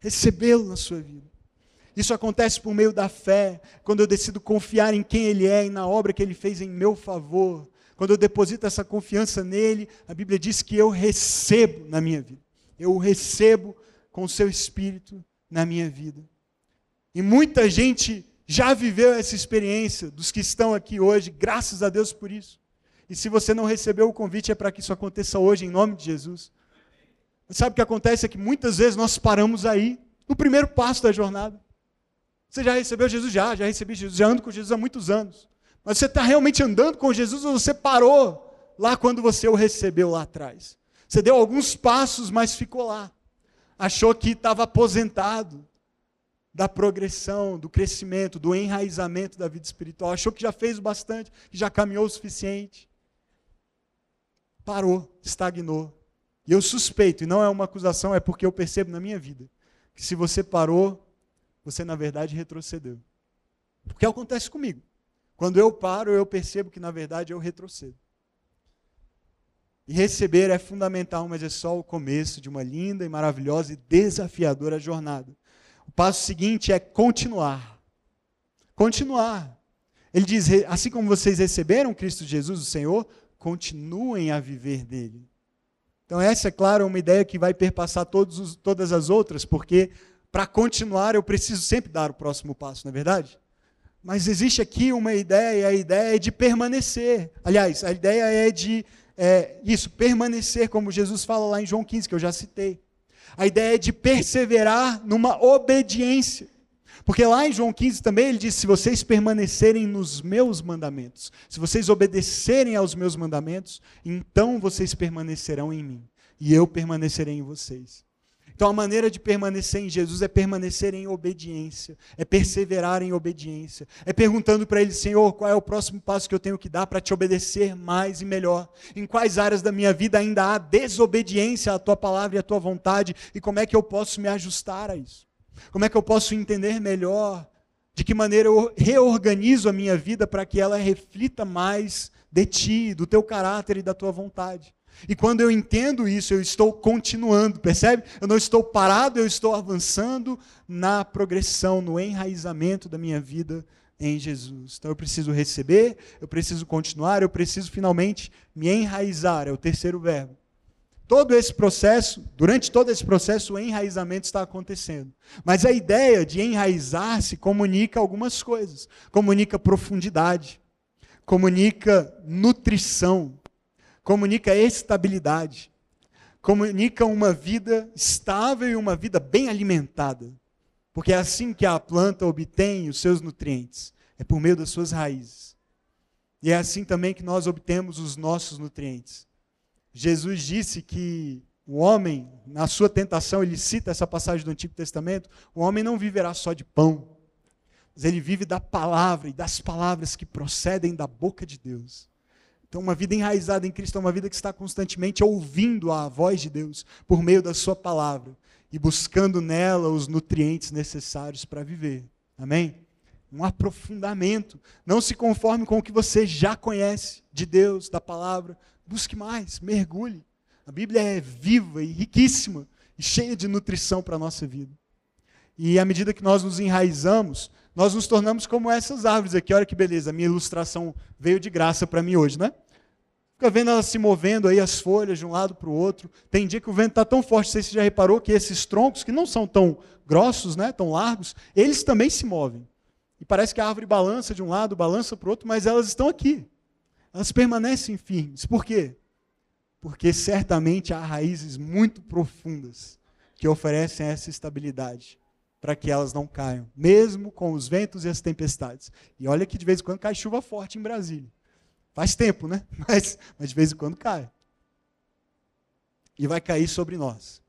Recebê-lo na sua vida. Isso acontece por meio da fé, quando eu decido confiar em quem Ele é e na obra que Ele fez em meu favor. Quando eu deposito essa confiança nele, a Bíblia diz que eu recebo na minha vida. Eu o recebo com o seu espírito na minha vida. E muita gente já viveu essa experiência, dos que estão aqui hoje, graças a Deus por isso. E se você não recebeu o convite, é para que isso aconteça hoje, em nome de Jesus. Sabe o que acontece? É que muitas vezes nós paramos aí, no primeiro passo da jornada. Você já recebeu Jesus? Já, já recebi Jesus, já ando com Jesus há muitos anos. Mas você está realmente andando com Jesus ou você parou lá quando você o recebeu lá atrás? Você deu alguns passos, mas ficou lá. Achou que estava aposentado da progressão, do crescimento, do enraizamento da vida espiritual. Achou que já fez o bastante, que já caminhou o suficiente. Parou, estagnou. E eu suspeito, e não é uma acusação, é porque eu percebo na minha vida, que se você parou, você na verdade retrocedeu. Porque acontece comigo. Quando eu paro, eu percebo que na verdade eu retrocedo. E receber é fundamental, mas é só o começo de uma linda e maravilhosa e desafiadora jornada. O passo seguinte é continuar. Continuar. Ele diz: assim como vocês receberam Cristo Jesus, o Senhor, continuem a viver dele. Então, essa, é claro, uma ideia que vai perpassar os, todas as outras, porque para continuar eu preciso sempre dar o próximo passo, não é verdade? Mas existe aqui uma ideia, a ideia é de permanecer. Aliás, a ideia é de é, isso, permanecer, como Jesus fala lá em João 15, que eu já citei. A ideia é de perseverar numa obediência. Porque lá em João 15 também ele diz: se vocês permanecerem nos meus mandamentos, se vocês obedecerem aos meus mandamentos, então vocês permanecerão em mim, e eu permanecerei em vocês. Então a maneira de permanecer em Jesus é permanecer em obediência, é perseverar em obediência, é perguntando para Ele, Senhor, qual é o próximo passo que eu tenho que dar para te obedecer mais e melhor? Em quais áreas da minha vida ainda há desobediência à tua palavra e à tua vontade? E como é que eu posso me ajustar a isso? Como é que eu posso entender melhor de que maneira eu reorganizo a minha vida para que ela reflita mais de ti, do teu caráter e da tua vontade? E quando eu entendo isso, eu estou continuando, percebe? Eu não estou parado, eu estou avançando na progressão, no enraizamento da minha vida em Jesus. Então eu preciso receber, eu preciso continuar, eu preciso finalmente me enraizar, é o terceiro verbo. Todo esse processo, durante todo esse processo, o enraizamento está acontecendo. Mas a ideia de enraizar-se comunica algumas coisas. Comunica profundidade, comunica nutrição, comunica estabilidade, comunica uma vida estável e uma vida bem alimentada. Porque é assim que a planta obtém os seus nutrientes, é por meio das suas raízes. E é assim também que nós obtemos os nossos nutrientes. Jesus disse que o homem, na sua tentação, ele cita essa passagem do Antigo Testamento: o homem não viverá só de pão, mas ele vive da palavra e das palavras que procedem da boca de Deus. Então, uma vida enraizada em Cristo é uma vida que está constantemente ouvindo a voz de Deus por meio da Sua palavra e buscando nela os nutrientes necessários para viver. Amém? Um aprofundamento. Não se conforme com o que você já conhece de Deus, da palavra. Busque mais, mergulhe. A Bíblia é viva e riquíssima e cheia de nutrição para a nossa vida. E à medida que nós nos enraizamos, nós nos tornamos como essas árvores aqui. Olha que beleza, minha ilustração veio de graça para mim hoje, né? Fica vendo elas se movendo aí, as folhas de um lado para o outro. Tem dia que o vento está tão forte, você já reparou que esses troncos, que não são tão grossos, né, tão largos, eles também se movem. E parece que a árvore balança de um lado, balança para o outro, mas elas estão aqui. Elas permanecem firmes. Por quê? Porque certamente há raízes muito profundas que oferecem essa estabilidade para que elas não caiam, mesmo com os ventos e as tempestades. E olha que de vez em quando cai chuva forte em Brasília. Faz tempo, né? Mas, mas de vez em quando cai. E vai cair sobre nós.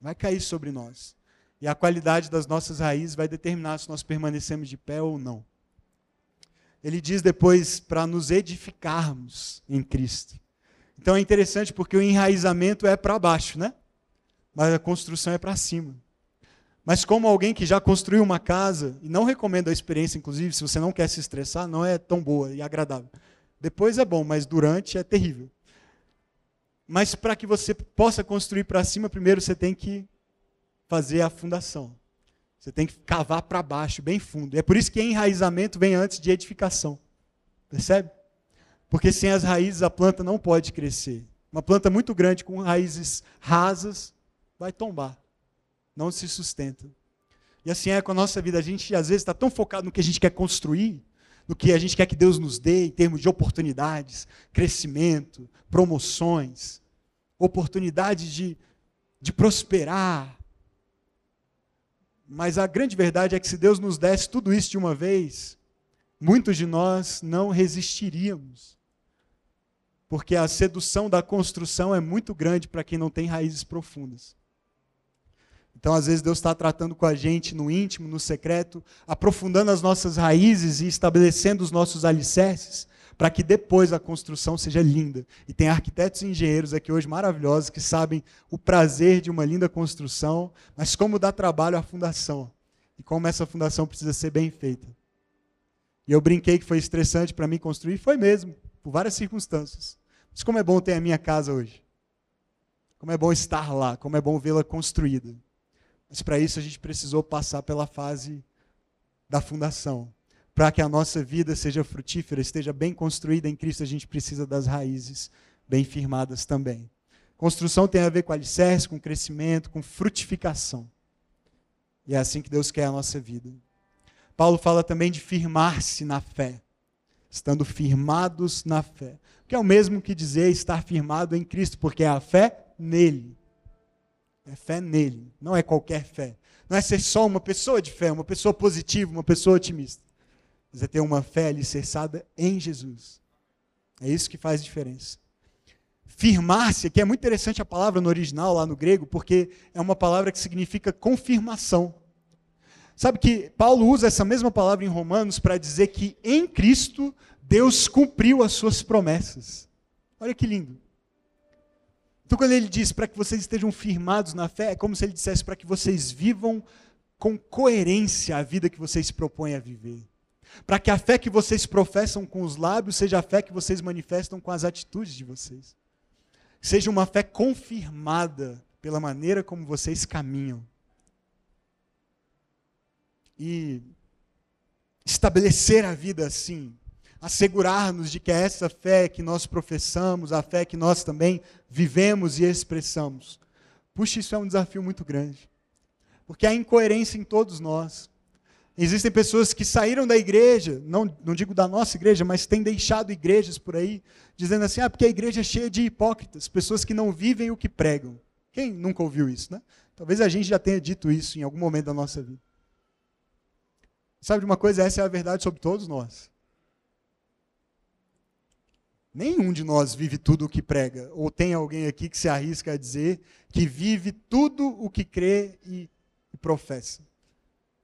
Vai cair sobre nós. E a qualidade das nossas raízes vai determinar se nós permanecemos de pé ou não. Ele diz depois para nos edificarmos em Cristo. Então é interessante porque o enraizamento é para baixo, né? Mas a construção é para cima. Mas como alguém que já construiu uma casa, e não recomendo a experiência, inclusive, se você não quer se estressar, não é tão boa e agradável. Depois é bom, mas durante é terrível. Mas para que você possa construir para cima, primeiro você tem que fazer a fundação. Você tem que cavar para baixo, bem fundo. É por isso que enraizamento vem antes de edificação. Percebe? Porque sem as raízes a planta não pode crescer. Uma planta muito grande com raízes rasas vai tombar não se sustenta. E assim é com a nossa vida. A gente às vezes está tão focado no que a gente quer construir, no que a gente quer que Deus nos dê em termos de oportunidades, crescimento, promoções, oportunidades de, de prosperar. Mas a grande verdade é que se Deus nos desse tudo isso de uma vez, muitos de nós não resistiríamos. Porque a sedução da construção é muito grande para quem não tem raízes profundas. Então, às vezes, Deus está tratando com a gente no íntimo, no secreto, aprofundando as nossas raízes e estabelecendo os nossos alicerces, para que depois a construção seja linda. E tem arquitetos e engenheiros aqui hoje maravilhosos que sabem o prazer de uma linda construção, mas como dá trabalho a fundação. E como essa fundação precisa ser bem feita. E eu brinquei que foi estressante para mim construir, foi mesmo, por várias circunstâncias. Mas como é bom ter a minha casa hoje. Como é bom estar lá, como é bom vê-la construída. Mas para isso a gente precisou passar pela fase da fundação. Para que a nossa vida seja frutífera, esteja bem construída em Cristo, a gente precisa das raízes bem firmadas também. Construção tem a ver com alicerce, com crescimento, com frutificação. E é assim que Deus quer a nossa vida. Paulo fala também de firmar-se na fé, estando firmados na fé. Que é o mesmo que dizer estar firmado em Cristo, porque é a fé nele. É fé nele, não é qualquer fé. Não é ser só uma pessoa de fé, uma pessoa positiva, uma pessoa otimista. Mas é ter uma fé alicerçada em Jesus. É isso que faz diferença. Firmar-se, que é muito interessante a palavra no original, lá no grego, porque é uma palavra que significa confirmação. Sabe que Paulo usa essa mesma palavra em Romanos para dizer que em Cristo Deus cumpriu as suas promessas. Olha que lindo. Então, quando ele diz para que vocês estejam firmados na fé, é como se ele dissesse para que vocês vivam com coerência a vida que vocês se propõem a viver. Para que a fé que vocês professam com os lábios seja a fé que vocês manifestam com as atitudes de vocês. Seja uma fé confirmada pela maneira como vocês caminham. E estabelecer a vida assim, assegurar-nos de que é essa fé que nós professamos, a fé que nós também vivemos e expressamos. Puxa, isso é um desafio muito grande. Porque há incoerência em todos nós. Existem pessoas que saíram da igreja, não, não digo da nossa igreja, mas têm deixado igrejas por aí, dizendo assim: ah, porque a igreja é cheia de hipócritas, pessoas que não vivem o que pregam. Quem nunca ouviu isso, né? Talvez a gente já tenha dito isso em algum momento da nossa vida. Sabe de uma coisa? Essa é a verdade sobre todos nós. Nenhum de nós vive tudo o que prega. Ou tem alguém aqui que se arrisca a dizer que vive tudo o que crê e, e professa.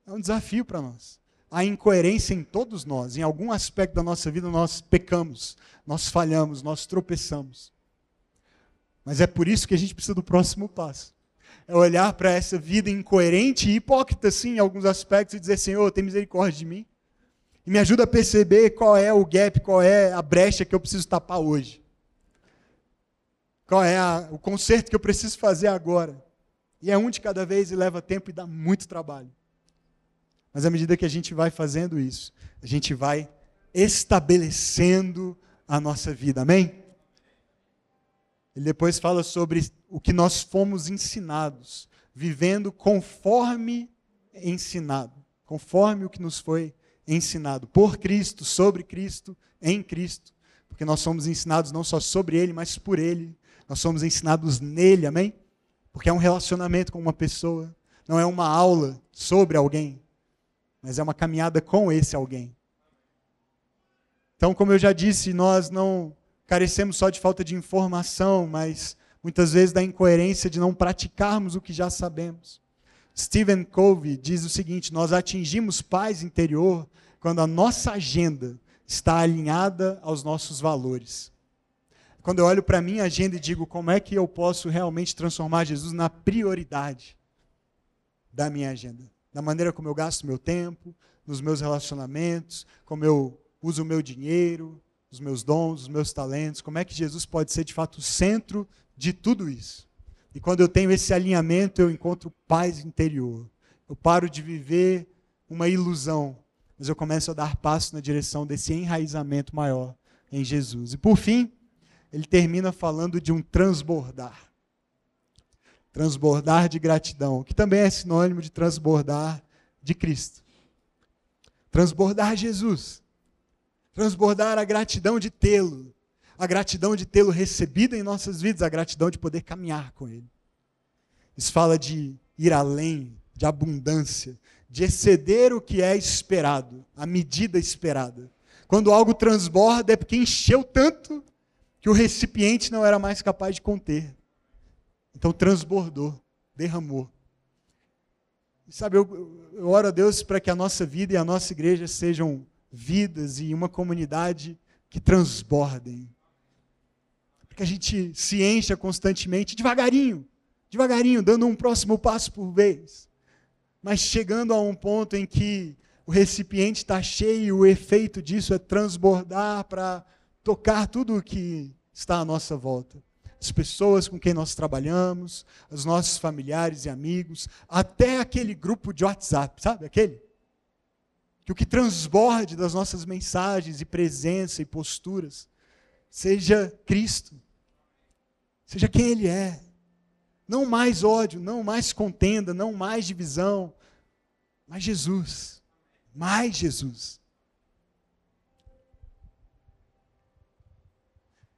É um desafio para nós. Há incoerência em todos nós. Em algum aspecto da nossa vida nós pecamos, nós falhamos, nós tropeçamos. Mas é por isso que a gente precisa do próximo passo. É olhar para essa vida incoerente e hipócrita, sim, em alguns aspectos, e dizer: Senhor, tem misericórdia de mim e me ajuda a perceber qual é o gap, qual é a brecha que eu preciso tapar hoje. Qual é a, o conserto que eu preciso fazer agora. E é um de cada vez e leva tempo e dá muito trabalho. Mas à medida que a gente vai fazendo isso, a gente vai estabelecendo a nossa vida. Amém? Ele depois fala sobre o que nós fomos ensinados, vivendo conforme ensinado, conforme o que nos foi ensinado por Cristo, sobre Cristo, em Cristo, porque nós somos ensinados não só sobre Ele, mas por Ele. Nós somos ensinados nele, amém? Porque é um relacionamento com uma pessoa, não é uma aula sobre alguém, mas é uma caminhada com esse alguém. Então, como eu já disse, nós não carecemos só de falta de informação, mas muitas vezes da incoerência de não praticarmos o que já sabemos. Stephen Covey diz o seguinte: nós atingimos paz interior quando a nossa agenda está alinhada aos nossos valores. Quando eu olho para a minha agenda e digo como é que eu posso realmente transformar Jesus na prioridade da minha agenda, da maneira como eu gasto meu tempo, nos meus relacionamentos, como eu uso o meu dinheiro, os meus dons, os meus talentos, como é que Jesus pode ser de fato o centro de tudo isso. E quando eu tenho esse alinhamento, eu encontro paz interior. Eu paro de viver uma ilusão, mas eu começo a dar passo na direção desse enraizamento maior em Jesus. E por fim, ele termina falando de um transbordar. Transbordar de gratidão, que também é sinônimo de transbordar de Cristo. Transbordar Jesus. Transbordar a gratidão de tê-lo. A gratidão de tê-lo recebido em nossas vidas, a gratidão de poder caminhar com ele. Isso fala de ir além, de abundância, de exceder o que é esperado, a medida esperada. Quando algo transborda é porque encheu tanto que o recipiente não era mais capaz de conter. Então transbordou, derramou. E sabe, eu, eu oro a Deus para que a nossa vida e a nossa igreja sejam vidas e uma comunidade que transbordem. Que a gente se encha constantemente, devagarinho, devagarinho, dando um próximo passo por vez. Mas chegando a um ponto em que o recipiente está cheio, e o efeito disso é transbordar para tocar tudo o que está à nossa volta. As pessoas com quem nós trabalhamos, os nossos familiares e amigos, até aquele grupo de WhatsApp, sabe aquele? Que o que transborde das nossas mensagens e presença e posturas seja Cristo, seja quem Ele é. Não mais ódio, não mais contenda, não mais divisão, mas Jesus. Mais Jesus.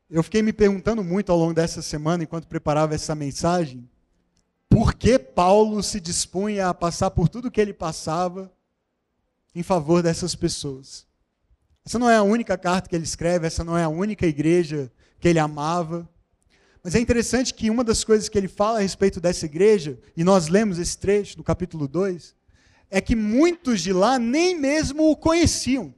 Eu fiquei me perguntando muito ao longo dessa semana, enquanto preparava essa mensagem, por que Paulo se dispunha a passar por tudo que ele passava em favor dessas pessoas. Essa não é a única carta que ele escreve, essa não é a única igreja que ele amava. Mas é interessante que uma das coisas que ele fala a respeito dessa igreja, e nós lemos esse trecho do capítulo 2, é que muitos de lá nem mesmo o conheciam.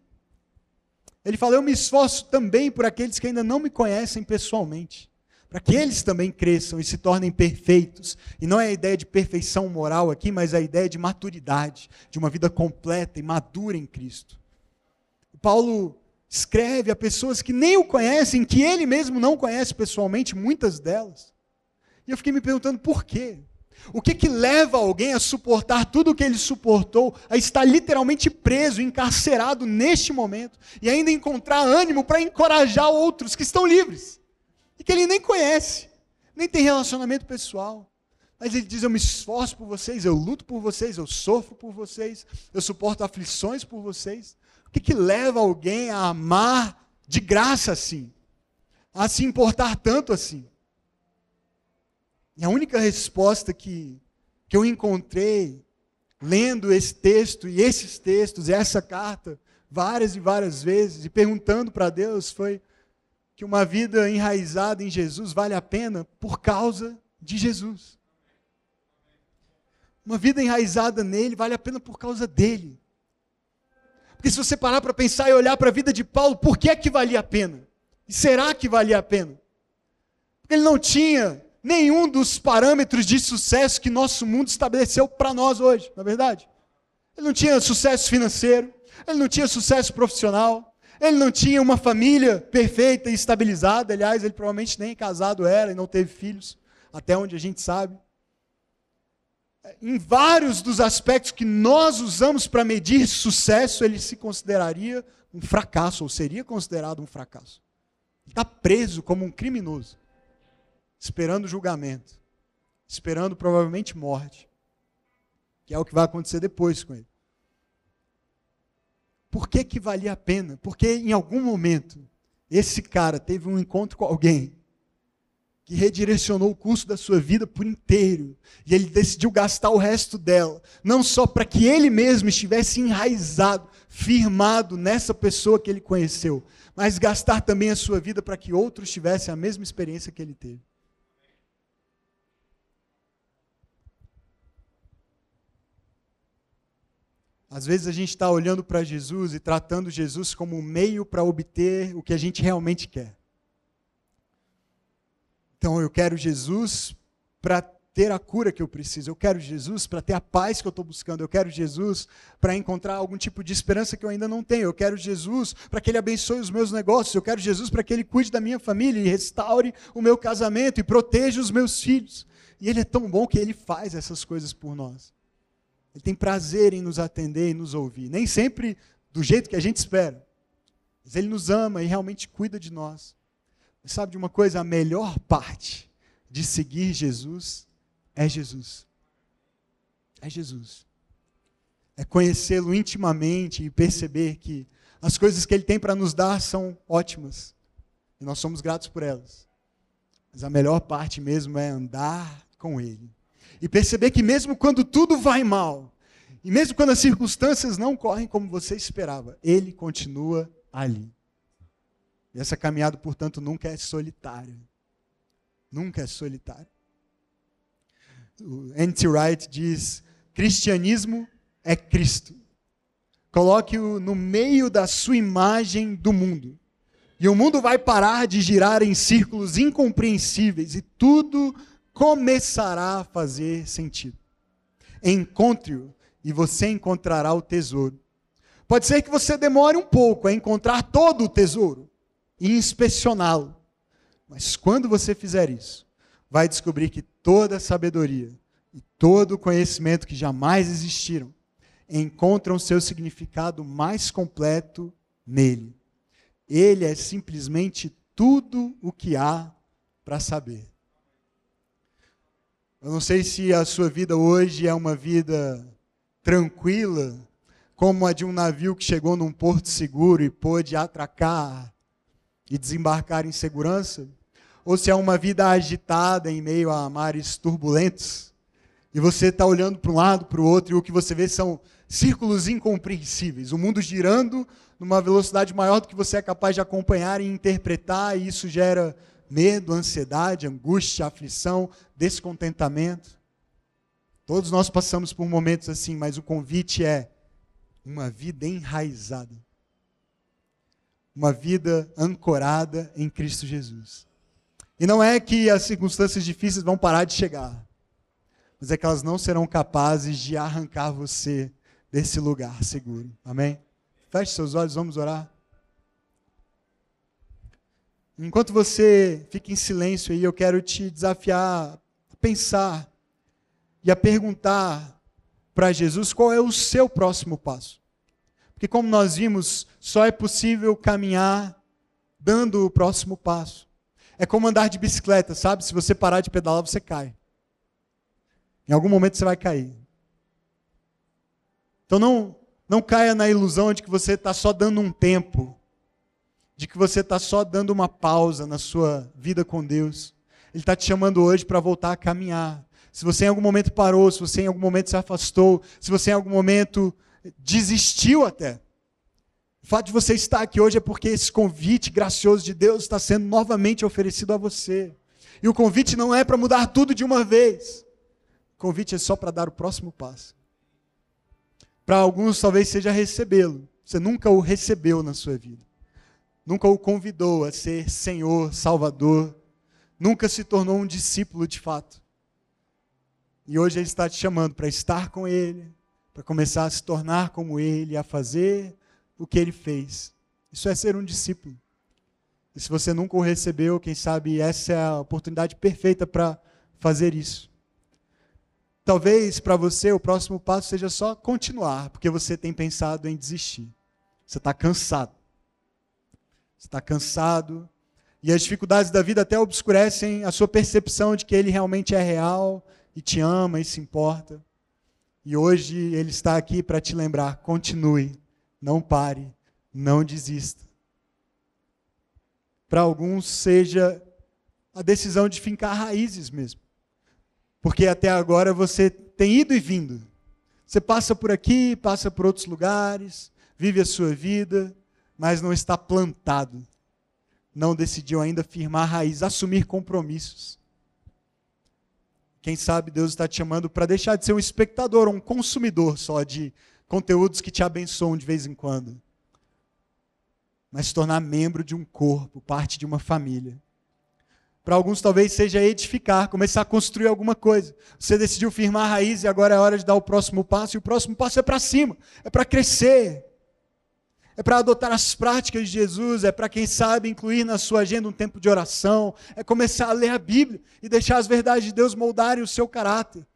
Ele fala: Eu me esforço também por aqueles que ainda não me conhecem pessoalmente, para que eles também cresçam e se tornem perfeitos. E não é a ideia de perfeição moral aqui, mas a ideia de maturidade, de uma vida completa e madura em Cristo. Paulo escreve a pessoas que nem o conhecem, que ele mesmo não conhece pessoalmente, muitas delas. E eu fiquei me perguntando por quê? O que, que leva alguém a suportar tudo o que ele suportou, a estar literalmente preso, encarcerado neste momento, e ainda encontrar ânimo para encorajar outros que estão livres, e que ele nem conhece, nem tem relacionamento pessoal. Mas ele diz: Eu me esforço por vocês, eu luto por vocês, eu sofro por vocês, eu suporto aflições por vocês. O que, que leva alguém a amar de graça assim? A se importar tanto assim? E a única resposta que, que eu encontrei lendo esse texto e esses textos, essa carta, várias e várias vezes, e perguntando para Deus, foi que uma vida enraizada em Jesus vale a pena por causa de Jesus. Uma vida enraizada nele vale a pena por causa dele. Porque se você parar para pensar e olhar para a vida de Paulo, por que é que valia a pena? E será que valia a pena? Porque ele não tinha nenhum dos parâmetros de sucesso que nosso mundo estabeleceu para nós hoje, na é verdade. Ele não tinha sucesso financeiro, ele não tinha sucesso profissional, ele não tinha uma família perfeita e estabilizada. Aliás, ele provavelmente nem casado era e não teve filhos, até onde a gente sabe. Em vários dos aspectos que nós usamos para medir sucesso, ele se consideraria um fracasso, ou seria considerado um fracasso. Está preso como um criminoso, esperando julgamento, esperando provavelmente morte, que é o que vai acontecer depois com ele. Por que, que valia a pena? Porque em algum momento esse cara teve um encontro com alguém que redirecionou o curso da sua vida por inteiro. E ele decidiu gastar o resto dela, não só para que ele mesmo estivesse enraizado, firmado nessa pessoa que ele conheceu, mas gastar também a sua vida para que outros tivessem a mesma experiência que ele teve. Às vezes a gente está olhando para Jesus e tratando Jesus como um meio para obter o que a gente realmente quer. Então eu quero Jesus para ter a cura que eu preciso, eu quero Jesus para ter a paz que eu estou buscando, eu quero Jesus para encontrar algum tipo de esperança que eu ainda não tenho, eu quero Jesus para que Ele abençoe os meus negócios, eu quero Jesus para que Ele cuide da minha família e restaure o meu casamento e proteja os meus filhos. E Ele é tão bom que Ele faz essas coisas por nós. Ele tem prazer em nos atender e nos ouvir. Nem sempre do jeito que a gente espera. Mas Ele nos ama e realmente cuida de nós. Sabe de uma coisa? A melhor parte de seguir Jesus é Jesus. É Jesus. É conhecê-lo intimamente e perceber que as coisas que Ele tem para nos dar são ótimas. E nós somos gratos por elas. Mas a melhor parte mesmo é andar com Ele e perceber que mesmo quando tudo vai mal, e mesmo quando as circunstâncias não correm como você esperava, ele continua ali. E essa caminhada, portanto, nunca é solitária. Nunca é solitária. O N.T. Wright diz: cristianismo é Cristo. Coloque-o no meio da sua imagem do mundo. E o mundo vai parar de girar em círculos incompreensíveis e tudo começará a fazer sentido. Encontre-o e você encontrará o tesouro. Pode ser que você demore um pouco a encontrar todo o tesouro e inspecioná-lo. Mas quando você fizer isso, vai descobrir que toda a sabedoria e todo o conhecimento que jamais existiram encontram seu significado mais completo nele. Ele é simplesmente tudo o que há para saber. Eu não sei se a sua vida hoje é uma vida tranquila, como a de um navio que chegou num porto seguro e pôde atracar e desembarcar em segurança, ou se é uma vida agitada em meio a mares turbulentos, e você está olhando para um lado, para o outro, e o que você vê são círculos incompreensíveis, o mundo girando numa velocidade maior do que você é capaz de acompanhar e interpretar, e isso gera medo, ansiedade, angústia, aflição, descontentamento. Todos nós passamos por momentos assim, mas o convite é uma vida enraizada. Uma vida ancorada em Cristo Jesus. E não é que as circunstâncias difíceis vão parar de chegar, mas é que elas não serão capazes de arrancar você desse lugar seguro. Amém? Feche seus olhos, vamos orar. Enquanto você fica em silêncio aí, eu quero te desafiar a pensar e a perguntar para Jesus qual é o seu próximo passo. Porque, como nós vimos, só é possível caminhar dando o próximo passo. É como andar de bicicleta, sabe? Se você parar de pedalar, você cai. Em algum momento você vai cair. Então não, não caia na ilusão de que você está só dando um tempo de que você está só dando uma pausa na sua vida com Deus. Ele está te chamando hoje para voltar a caminhar. Se você em algum momento parou, se você em algum momento se afastou, se você em algum momento desistiu até. O fato de você estar aqui hoje é porque esse convite gracioso de Deus está sendo novamente oferecido a você. E o convite não é para mudar tudo de uma vez. O convite é só para dar o próximo passo. Para alguns talvez seja recebê-lo. Você nunca o recebeu na sua vida nunca o convidou a ser Senhor, Salvador, nunca se tornou um discípulo de fato. E hoje Ele está te chamando para estar com Ele, para começar a se tornar como Ele, a fazer o que Ele fez. Isso é ser um discípulo. E se você nunca o recebeu, quem sabe essa é a oportunidade perfeita para fazer isso. Talvez para você o próximo passo seja só continuar, porque você tem pensado em desistir. Você está cansado está cansado E as dificuldades da vida até obscurecem a sua percepção de que ele realmente é real e te ama e se importa. E hoje ele está aqui para te lembrar: continue, não pare, não desista. Para alguns, seja a decisão de fincar raízes mesmo. Porque até agora você tem ido e vindo. Você passa por aqui, passa por outros lugares, vive a sua vida, mas não está plantado não decidiu ainda firmar raiz, assumir compromissos. Quem sabe Deus está te chamando para deixar de ser um espectador, um consumidor só de conteúdos que te abençoam de vez em quando, mas se tornar membro de um corpo, parte de uma família. Para alguns talvez seja edificar, começar a construir alguma coisa. Você decidiu firmar raiz e agora é hora de dar o próximo passo, e o próximo passo é para cima, é para crescer, é para adotar as práticas de Jesus, é para quem sabe incluir na sua agenda um tempo de oração, é começar a ler a Bíblia e deixar as verdades de Deus moldarem o seu caráter,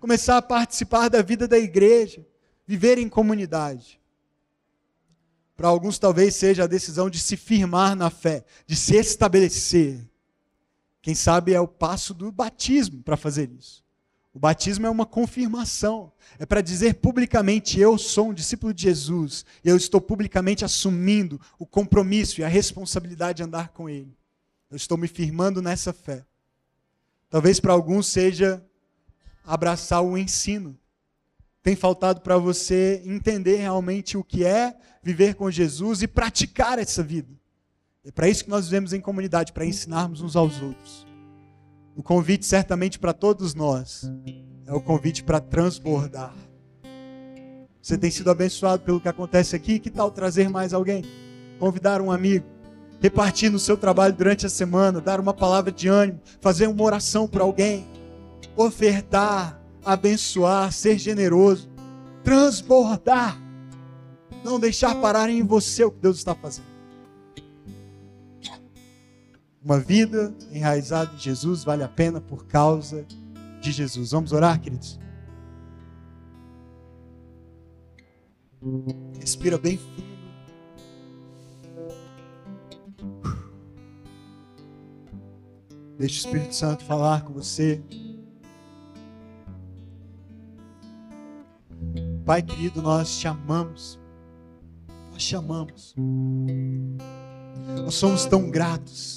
começar a participar da vida da igreja, viver em comunidade. Para alguns, talvez seja a decisão de se firmar na fé, de se estabelecer. Quem sabe é o passo do batismo para fazer isso. O batismo é uma confirmação, é para dizer publicamente: eu sou um discípulo de Jesus, eu estou publicamente assumindo o compromisso e a responsabilidade de andar com Ele. Eu estou me firmando nessa fé. Talvez para alguns seja abraçar o ensino. Tem faltado para você entender realmente o que é viver com Jesus e praticar essa vida. É para isso que nós vivemos em comunidade, para ensinarmos uns aos outros. O convite, certamente, para todos nós é o convite para transbordar. Você tem sido abençoado pelo que acontece aqui? Que tal trazer mais alguém? Convidar um amigo? Repartir no seu trabalho durante a semana? Dar uma palavra de ânimo? Fazer uma oração para alguém? Ofertar? Abençoar? Ser generoso? Transbordar? Não deixar parar em você o que Deus está fazendo. Uma vida enraizada em Jesus vale a pena por causa de Jesus. Vamos orar, queridos? Respira bem fundo. Deixa o Espírito Santo falar com você. Pai querido, nós te amamos. Nós te amamos. Nós somos tão gratos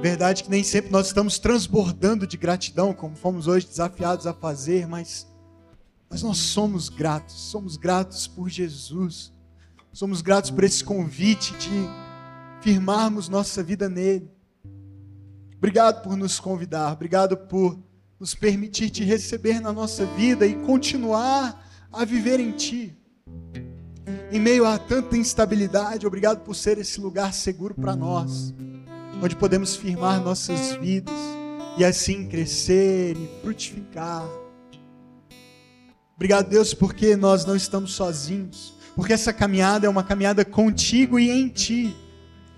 Verdade que nem sempre nós estamos transbordando de gratidão, como fomos hoje desafiados a fazer, mas, mas nós somos gratos, somos gratos por Jesus, somos gratos por esse convite de firmarmos nossa vida nele. Obrigado por nos convidar, obrigado por nos permitir te receber na nossa vida e continuar a viver em Ti. Em meio a tanta instabilidade, obrigado por ser esse lugar seguro para nós onde podemos firmar nossas vidas e assim crescer e frutificar. Obrigado, Deus, porque nós não estamos sozinhos, porque essa caminhada é uma caminhada contigo e em ti,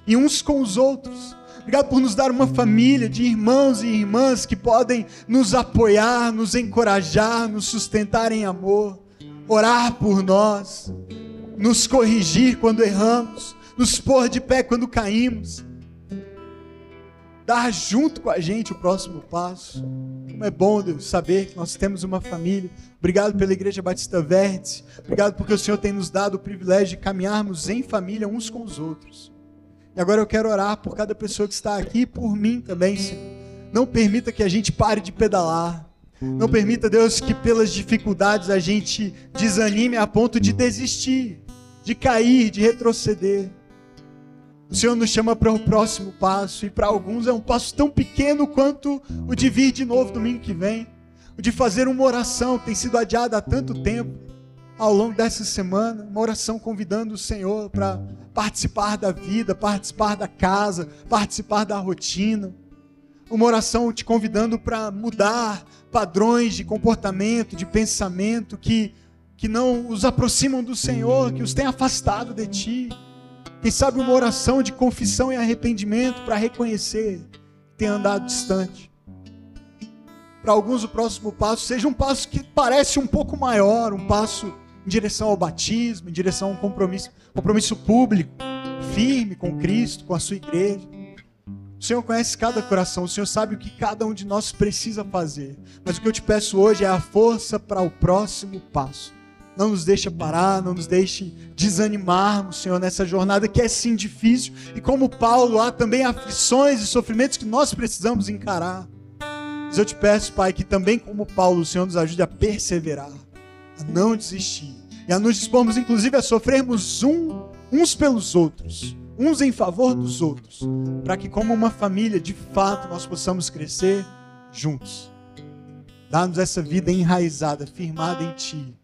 e uns com os outros. Obrigado por nos dar uma família de irmãos e irmãs que podem nos apoiar, nos encorajar, nos sustentar em amor, orar por nós, nos corrigir quando erramos, nos pôr de pé quando caímos dar junto com a gente o próximo passo. Como é bom Deus, saber que nós temos uma família. Obrigado pela Igreja Batista Vértice. Obrigado porque o Senhor tem nos dado o privilégio de caminharmos em família uns com os outros. E agora eu quero orar por cada pessoa que está aqui e por mim também, Senhor. Não permita que a gente pare de pedalar. Não permita, Deus, que pelas dificuldades a gente desanime a ponto de desistir, de cair, de retroceder. O Senhor nos chama para o próximo passo, e para alguns é um passo tão pequeno quanto o de vir de novo domingo que vem, o de fazer uma oração que tem sido adiada há tanto tempo, ao longo dessa semana, uma oração convidando o Senhor para participar da vida, participar da casa, participar da rotina. Uma oração te convidando para mudar padrões de comportamento, de pensamento que, que não os aproximam do Senhor, que os tem afastado de Ti. Quem sabe uma oração de confissão e arrependimento para reconhecer que tem andado distante. Para alguns, o próximo passo seja um passo que parece um pouco maior, um passo em direção ao batismo, em direção a um compromisso, compromisso público, firme com Cristo, com a sua igreja. O Senhor conhece cada coração, o Senhor sabe o que cada um de nós precisa fazer. Mas o que eu te peço hoje é a força para o próximo passo. Não nos deixe parar, não nos deixe desanimarmos, Senhor, nessa jornada que é sim difícil. E como Paulo, há também aflições e sofrimentos que nós precisamos encarar. Mas eu te peço, Pai, que também como Paulo, o Senhor nos ajude a perseverar, a não desistir. E a nos dispormos, inclusive, a sofrermos um, uns pelos outros uns em favor dos outros, para que, como uma família, de fato, nós possamos crescer juntos. Dá-nos essa vida enraizada, firmada em Ti,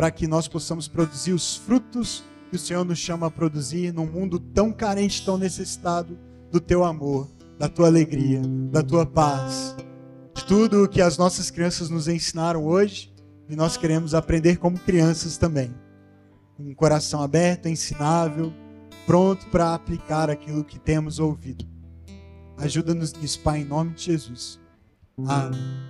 para que nós possamos produzir os frutos que o Senhor nos chama a produzir num mundo tão carente, tão necessitado do Teu amor, da Tua alegria, da Tua paz, de tudo o que as nossas crianças nos ensinaram hoje e nós queremos aprender como crianças também. Um coração aberto, ensinável, pronto para aplicar aquilo que temos ouvido. Ajuda-nos nisso, Pai, em nome de Jesus. Amém.